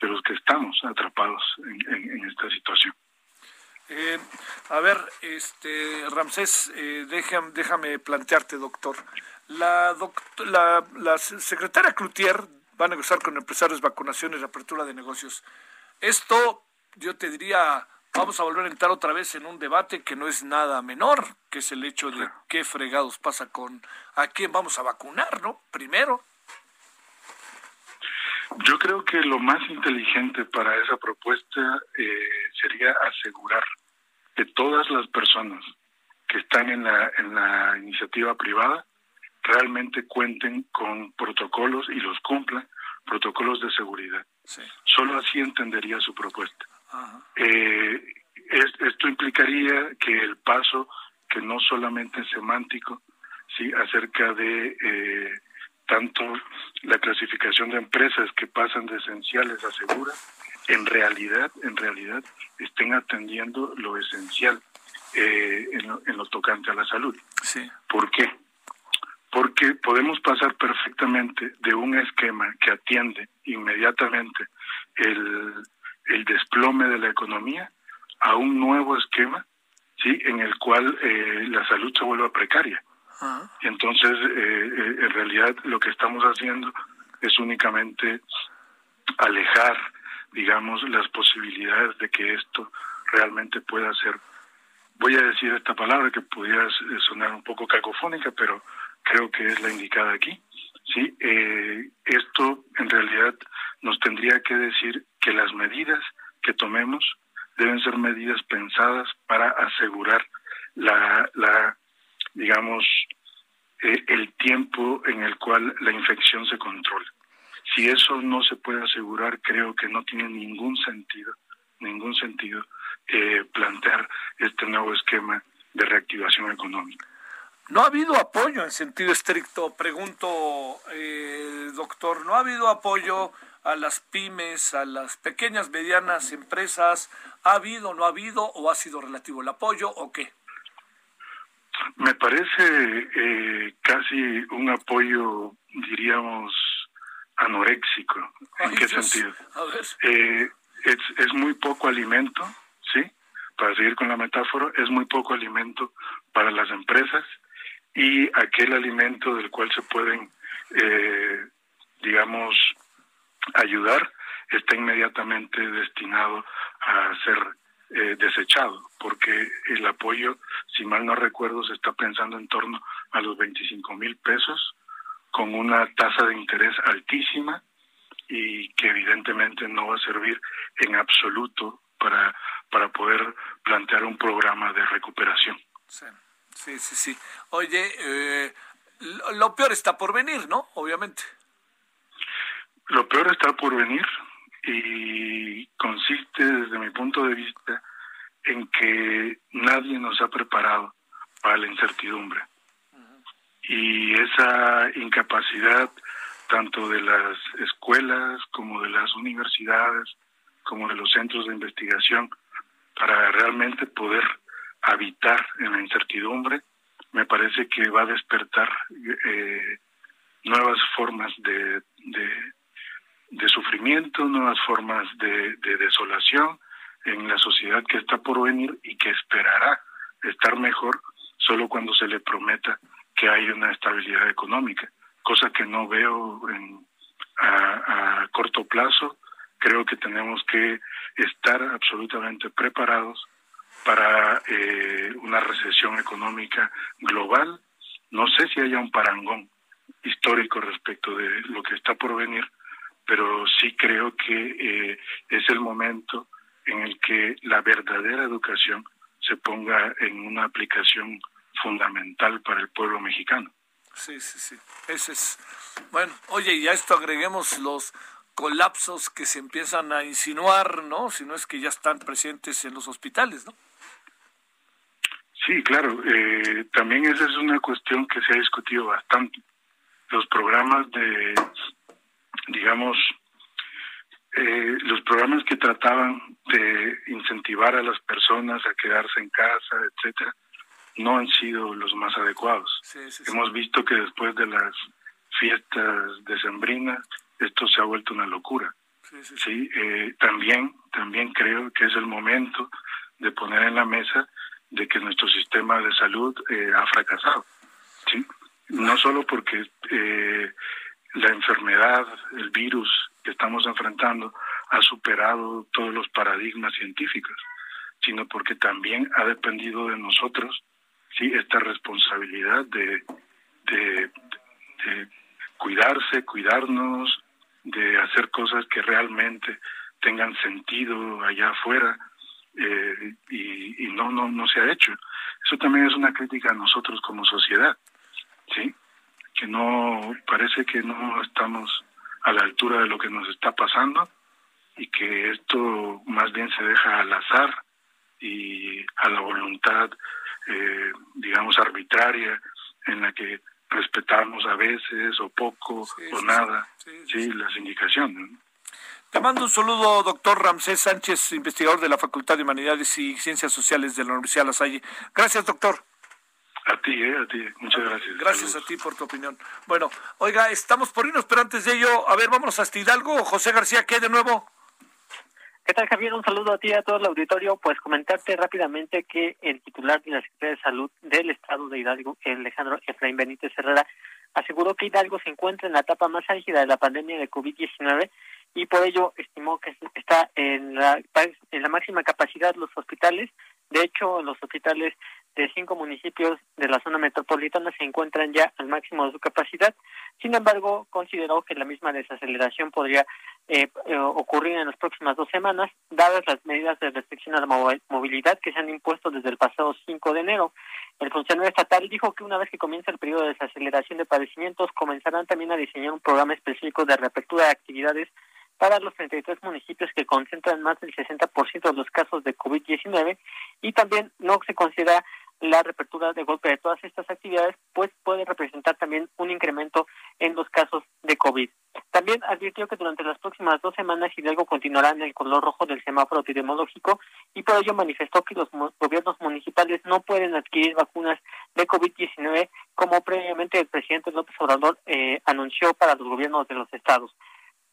M: de los que estamos atrapados en, esta situación.
A: Eh, a ver, este Ramsés, eh, déjame, déjame plantearte, doctor. La, doct la, la secretaria Cloutier va a negociar con empresarios vacunaciones y apertura de negocios. Esto yo te diría, vamos a volver a entrar otra vez en un debate que no es nada menor, que es el hecho de qué fregados pasa con a quién vamos a vacunar, ¿no? Primero.
M: Yo creo que lo más inteligente para esa propuesta eh, sería asegurar que todas las personas que están en la, en la iniciativa privada realmente cuenten con protocolos y los cumplan, protocolos de seguridad.
A: Sí.
M: Solo así entendería su propuesta. Eh, es, esto implicaría que el paso, que no solamente es semántico, sí, acerca de eh, tanto la clasificación de empresas que pasan de esenciales a seguras, en realidad, en realidad, estén atendiendo lo esencial eh, en, lo, en, lo, tocante a la salud.
A: Sí.
M: ¿Por qué? Porque podemos pasar perfectamente de un esquema que atiende inmediatamente el, el desplome de la economía a un nuevo esquema, sí, en el cual eh, la salud se vuelva precaria.
A: Uh
M: Y entonces, eh, eh, en realidad, lo que estamos haciendo es únicamente alejar, digamos, las posibilidades de que esto realmente pueda ser. Voy a decir esta palabra que pudiera sonar un poco cacofónica, pero creo que es la indicada aquí. Sí, eh, esto en realidad nos tendría que decir que las medidas que tomemos deben ser medidas pensadas para asegurar la, la digamos, eh, el tiempo en el cual la infección se controla. Si eso no se puede asegurar, creo que no tiene ningún sentido, ningún sentido eh, plantear este nuevo esquema de reactivación económica.
A: No ha habido apoyo en sentido estricto, pregunto, eh, doctor, ¿no ha habido apoyo a las pymes, a las pequeñas, medianas empresas? ¿Ha habido, no ha habido o ha sido relativo el apoyo o qué?
M: Me parece eh, casi un apoyo, diríamos, anoréxico. ¿En
A: Ay,
M: qué
A: Dios.
M: sentido?
A: A ver.
M: Eh, es, es muy poco alimento, ¿sí? Para seguir con la metáfora, es muy poco alimento para las empresas y aquel alimento del cual se pueden, eh, digamos, ayudar está inmediatamente destinado a ser eh, desechado, porque el apoyo, si mal no recuerdo, se está pensando en torno a los 25 mil pesos, con una tasa de interés altísima y que evidentemente no va a servir en absoluto para, para poder plantear un programa de recuperación.
A: Sí, sí, sí. Oye, eh, lo peor está por venir, ¿no? Obviamente.
M: Lo peor está por venir y consiste desde mi punto de vista en que nadie nos ha preparado para la incertidumbre. Y esa incapacidad tanto de las escuelas como de las universidades, como de los centros de investigación, para realmente poder habitar en la incertidumbre, me parece que va a despertar eh, nuevas formas de, de, sufrimiento, nuevas formas de, de desolación en la sociedad que está por venir y que esperará estar mejor solo cuando se le prometa que hay una estabilidad económica, cosa que no veo en, a, a corto plazo. Creo que tenemos que estar absolutamente preparados para eh, una recesión económica global. No sé si haya un parangón histórico respecto de lo que está por venir, pero sí creo que eh, es el momento en el que la verdadera educación se ponga en una aplicación fundamental para el pueblo mexicano.
A: Sí, sí, sí. Ese es. Bueno, oye, y a esto agreguemos los colapsos que se empiezan a insinuar, ¿no? Si no es que ya están presentes en los hospitales, ¿no?
M: Sí, claro. Eh, también esa es una cuestión que se ha discutido bastante. Los programas de, digamos, eh, los programas que trataban de incentivar a las personas a quedarse en casa, etcétera, no han sido los más adecuados. Hemos visto que después de las fiestas decembrinas esto se ha vuelto una locura. Sí, eh, también también creo que es el momento de poner en la mesa de que nuestro sistema de salud eh, ha fracasado. ¿sí? No solo porque eh, la enfermedad, el virus que estamos enfrentando ha superado todos los paradigmas científicos, sino porque también ha dependido de nosotros sí esta responsabilidad de, de, cuidarse, cuidarnos, de hacer cosas que realmente tengan sentido allá afuera eh, y, y, no no no se ha hecho eso también es una crítica a nosotros como sociedad sí que no parece que no estamos a la altura de lo que nos está pasando y que esto más bien se deja al azar y a la voluntad, eh, digamos, arbitraria en la que respetamos a veces o poco o nada sí, las indicaciones.
A: Te mando un saludo, doctor Ramsés Sánchez, investigador de la Facultad de Humanidades y Ciencias Sociales de la Universidad de La Salle. Gracias, doctor.
M: A ti, eh, a ti. Muchas gracias.
A: Gracias a ti por tu opinión. Bueno, oiga, estamos por irnos, pero antes de ello, a ver, vámonos hasta Hidalgo. José García, ¿qué de nuevo?
N: ¿Qué tal, Javier? Un saludo a ti y a todo el auditorio. Pues comentarte rápidamente que el titular de la Secretaría de Salud del Estado de Hidalgo, Alejandro Efraín Benítez Herrera, aseguró que Hidalgo se encuentra en la etapa más álgida de la pandemia de COVID-19 y por ello estimó que está en la, en la máxima capacidad los hospitales. De hecho, los hospitales de cinco municipios de la zona metropolitana se encuentran ya al máximo de su capacidad. Sin embargo, consideró que la misma desaceleración podría eh, eh, ocurrir en las próximas dos semanas, dadas las medidas de restricción a la movilidad que se han impuesto desde el pasado 5 de enero. El funcionario estatal dijo que una vez que comience el periodo de desaceleración de padecimientos, comenzarán también a diseñar un programa específico de reapertura de actividades para los 33 municipios que concentran más del 60% de los casos de COVID-19 y también no se considera la reapertura de golpe de todas estas actividades, pues puede representar también un incremento en los casos de COVID. También advirtió que durante las próximas dos semanas Hidalgo continuará en el color rojo del semáforo epidemiológico y por ello manifestó que los gobiernos municipales no pueden adquirir vacunas de COVID-19 como previamente el presidente López Obrador eh, anunció para los gobiernos de los estados.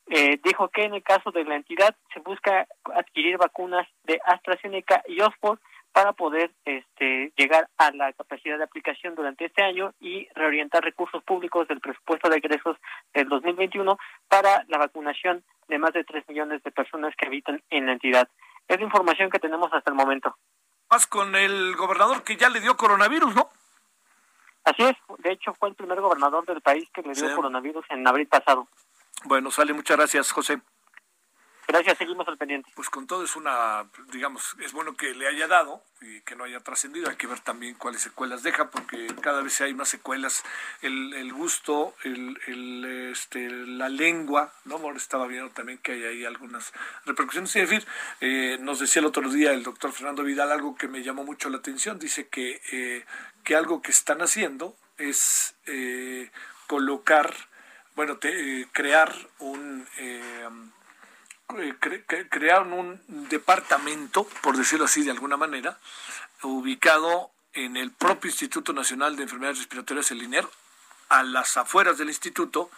N: Eh, dijo que en el caso de la entidad se busca adquirir vacunas de AstraZeneca y Oxford para poder este, llegar a la capacidad de aplicación durante este año y reorientar recursos públicos del presupuesto de egresos del 2021 para la vacunación de más de 3 millones de personas que habitan en la entidad. Es la información que tenemos hasta el momento.
A: Más con el gobernador que ya le dio coronavirus, ¿no?
N: Así es, de hecho fue el primer gobernador del país que le dio coronavirus en abril pasado.
A: Bueno, sale, muchas gracias, José.
N: Gracias, seguimos al pendiente.
A: Pues con todo es una, digamos, es bueno que le haya dado y que no haya trascendido. Hay que ver también cuáles secuelas deja, porque cada vez hay más secuelas. El, el gusto, el, el, este, la lengua, ¿no? Ahora estaba viendo también que hay ahí algunas repercusiones. Es decir, eh, nos decía el otro día el doctor Fernando Vidal algo que me llamó mucho la atención. Dice que, eh, que algo que están haciendo es eh, colocar, bueno, te, crear un eh, crearon un departamento, por decirlo así de alguna manera, ubicado en el propio Instituto Nacional de Enfermedades Respiratorias, el INER, a las afueras del instituto,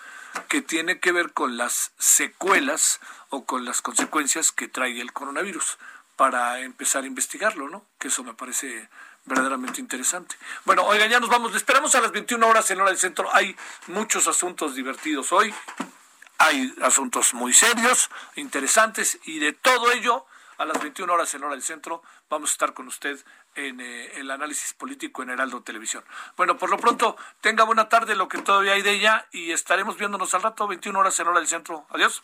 A: que tiene que ver con las secuelas o con las consecuencias que trae el coronavirus para empezar a investigarlo, ¿no? Que eso me parece verdaderamente interesante. Bueno, oigan, ya nos vamos. esperamos a las 21 horas en hora del centro. Hay muchos asuntos divertidos hoy hay asuntos muy serios, interesantes y de todo ello a las 21 horas en hora del centro vamos a estar con usted en eh, el análisis político en Heraldo Televisión. Bueno, por lo pronto, tenga buena tarde lo que todavía hay de ella y estaremos viéndonos al rato, 21 horas en hora del centro. Adiós.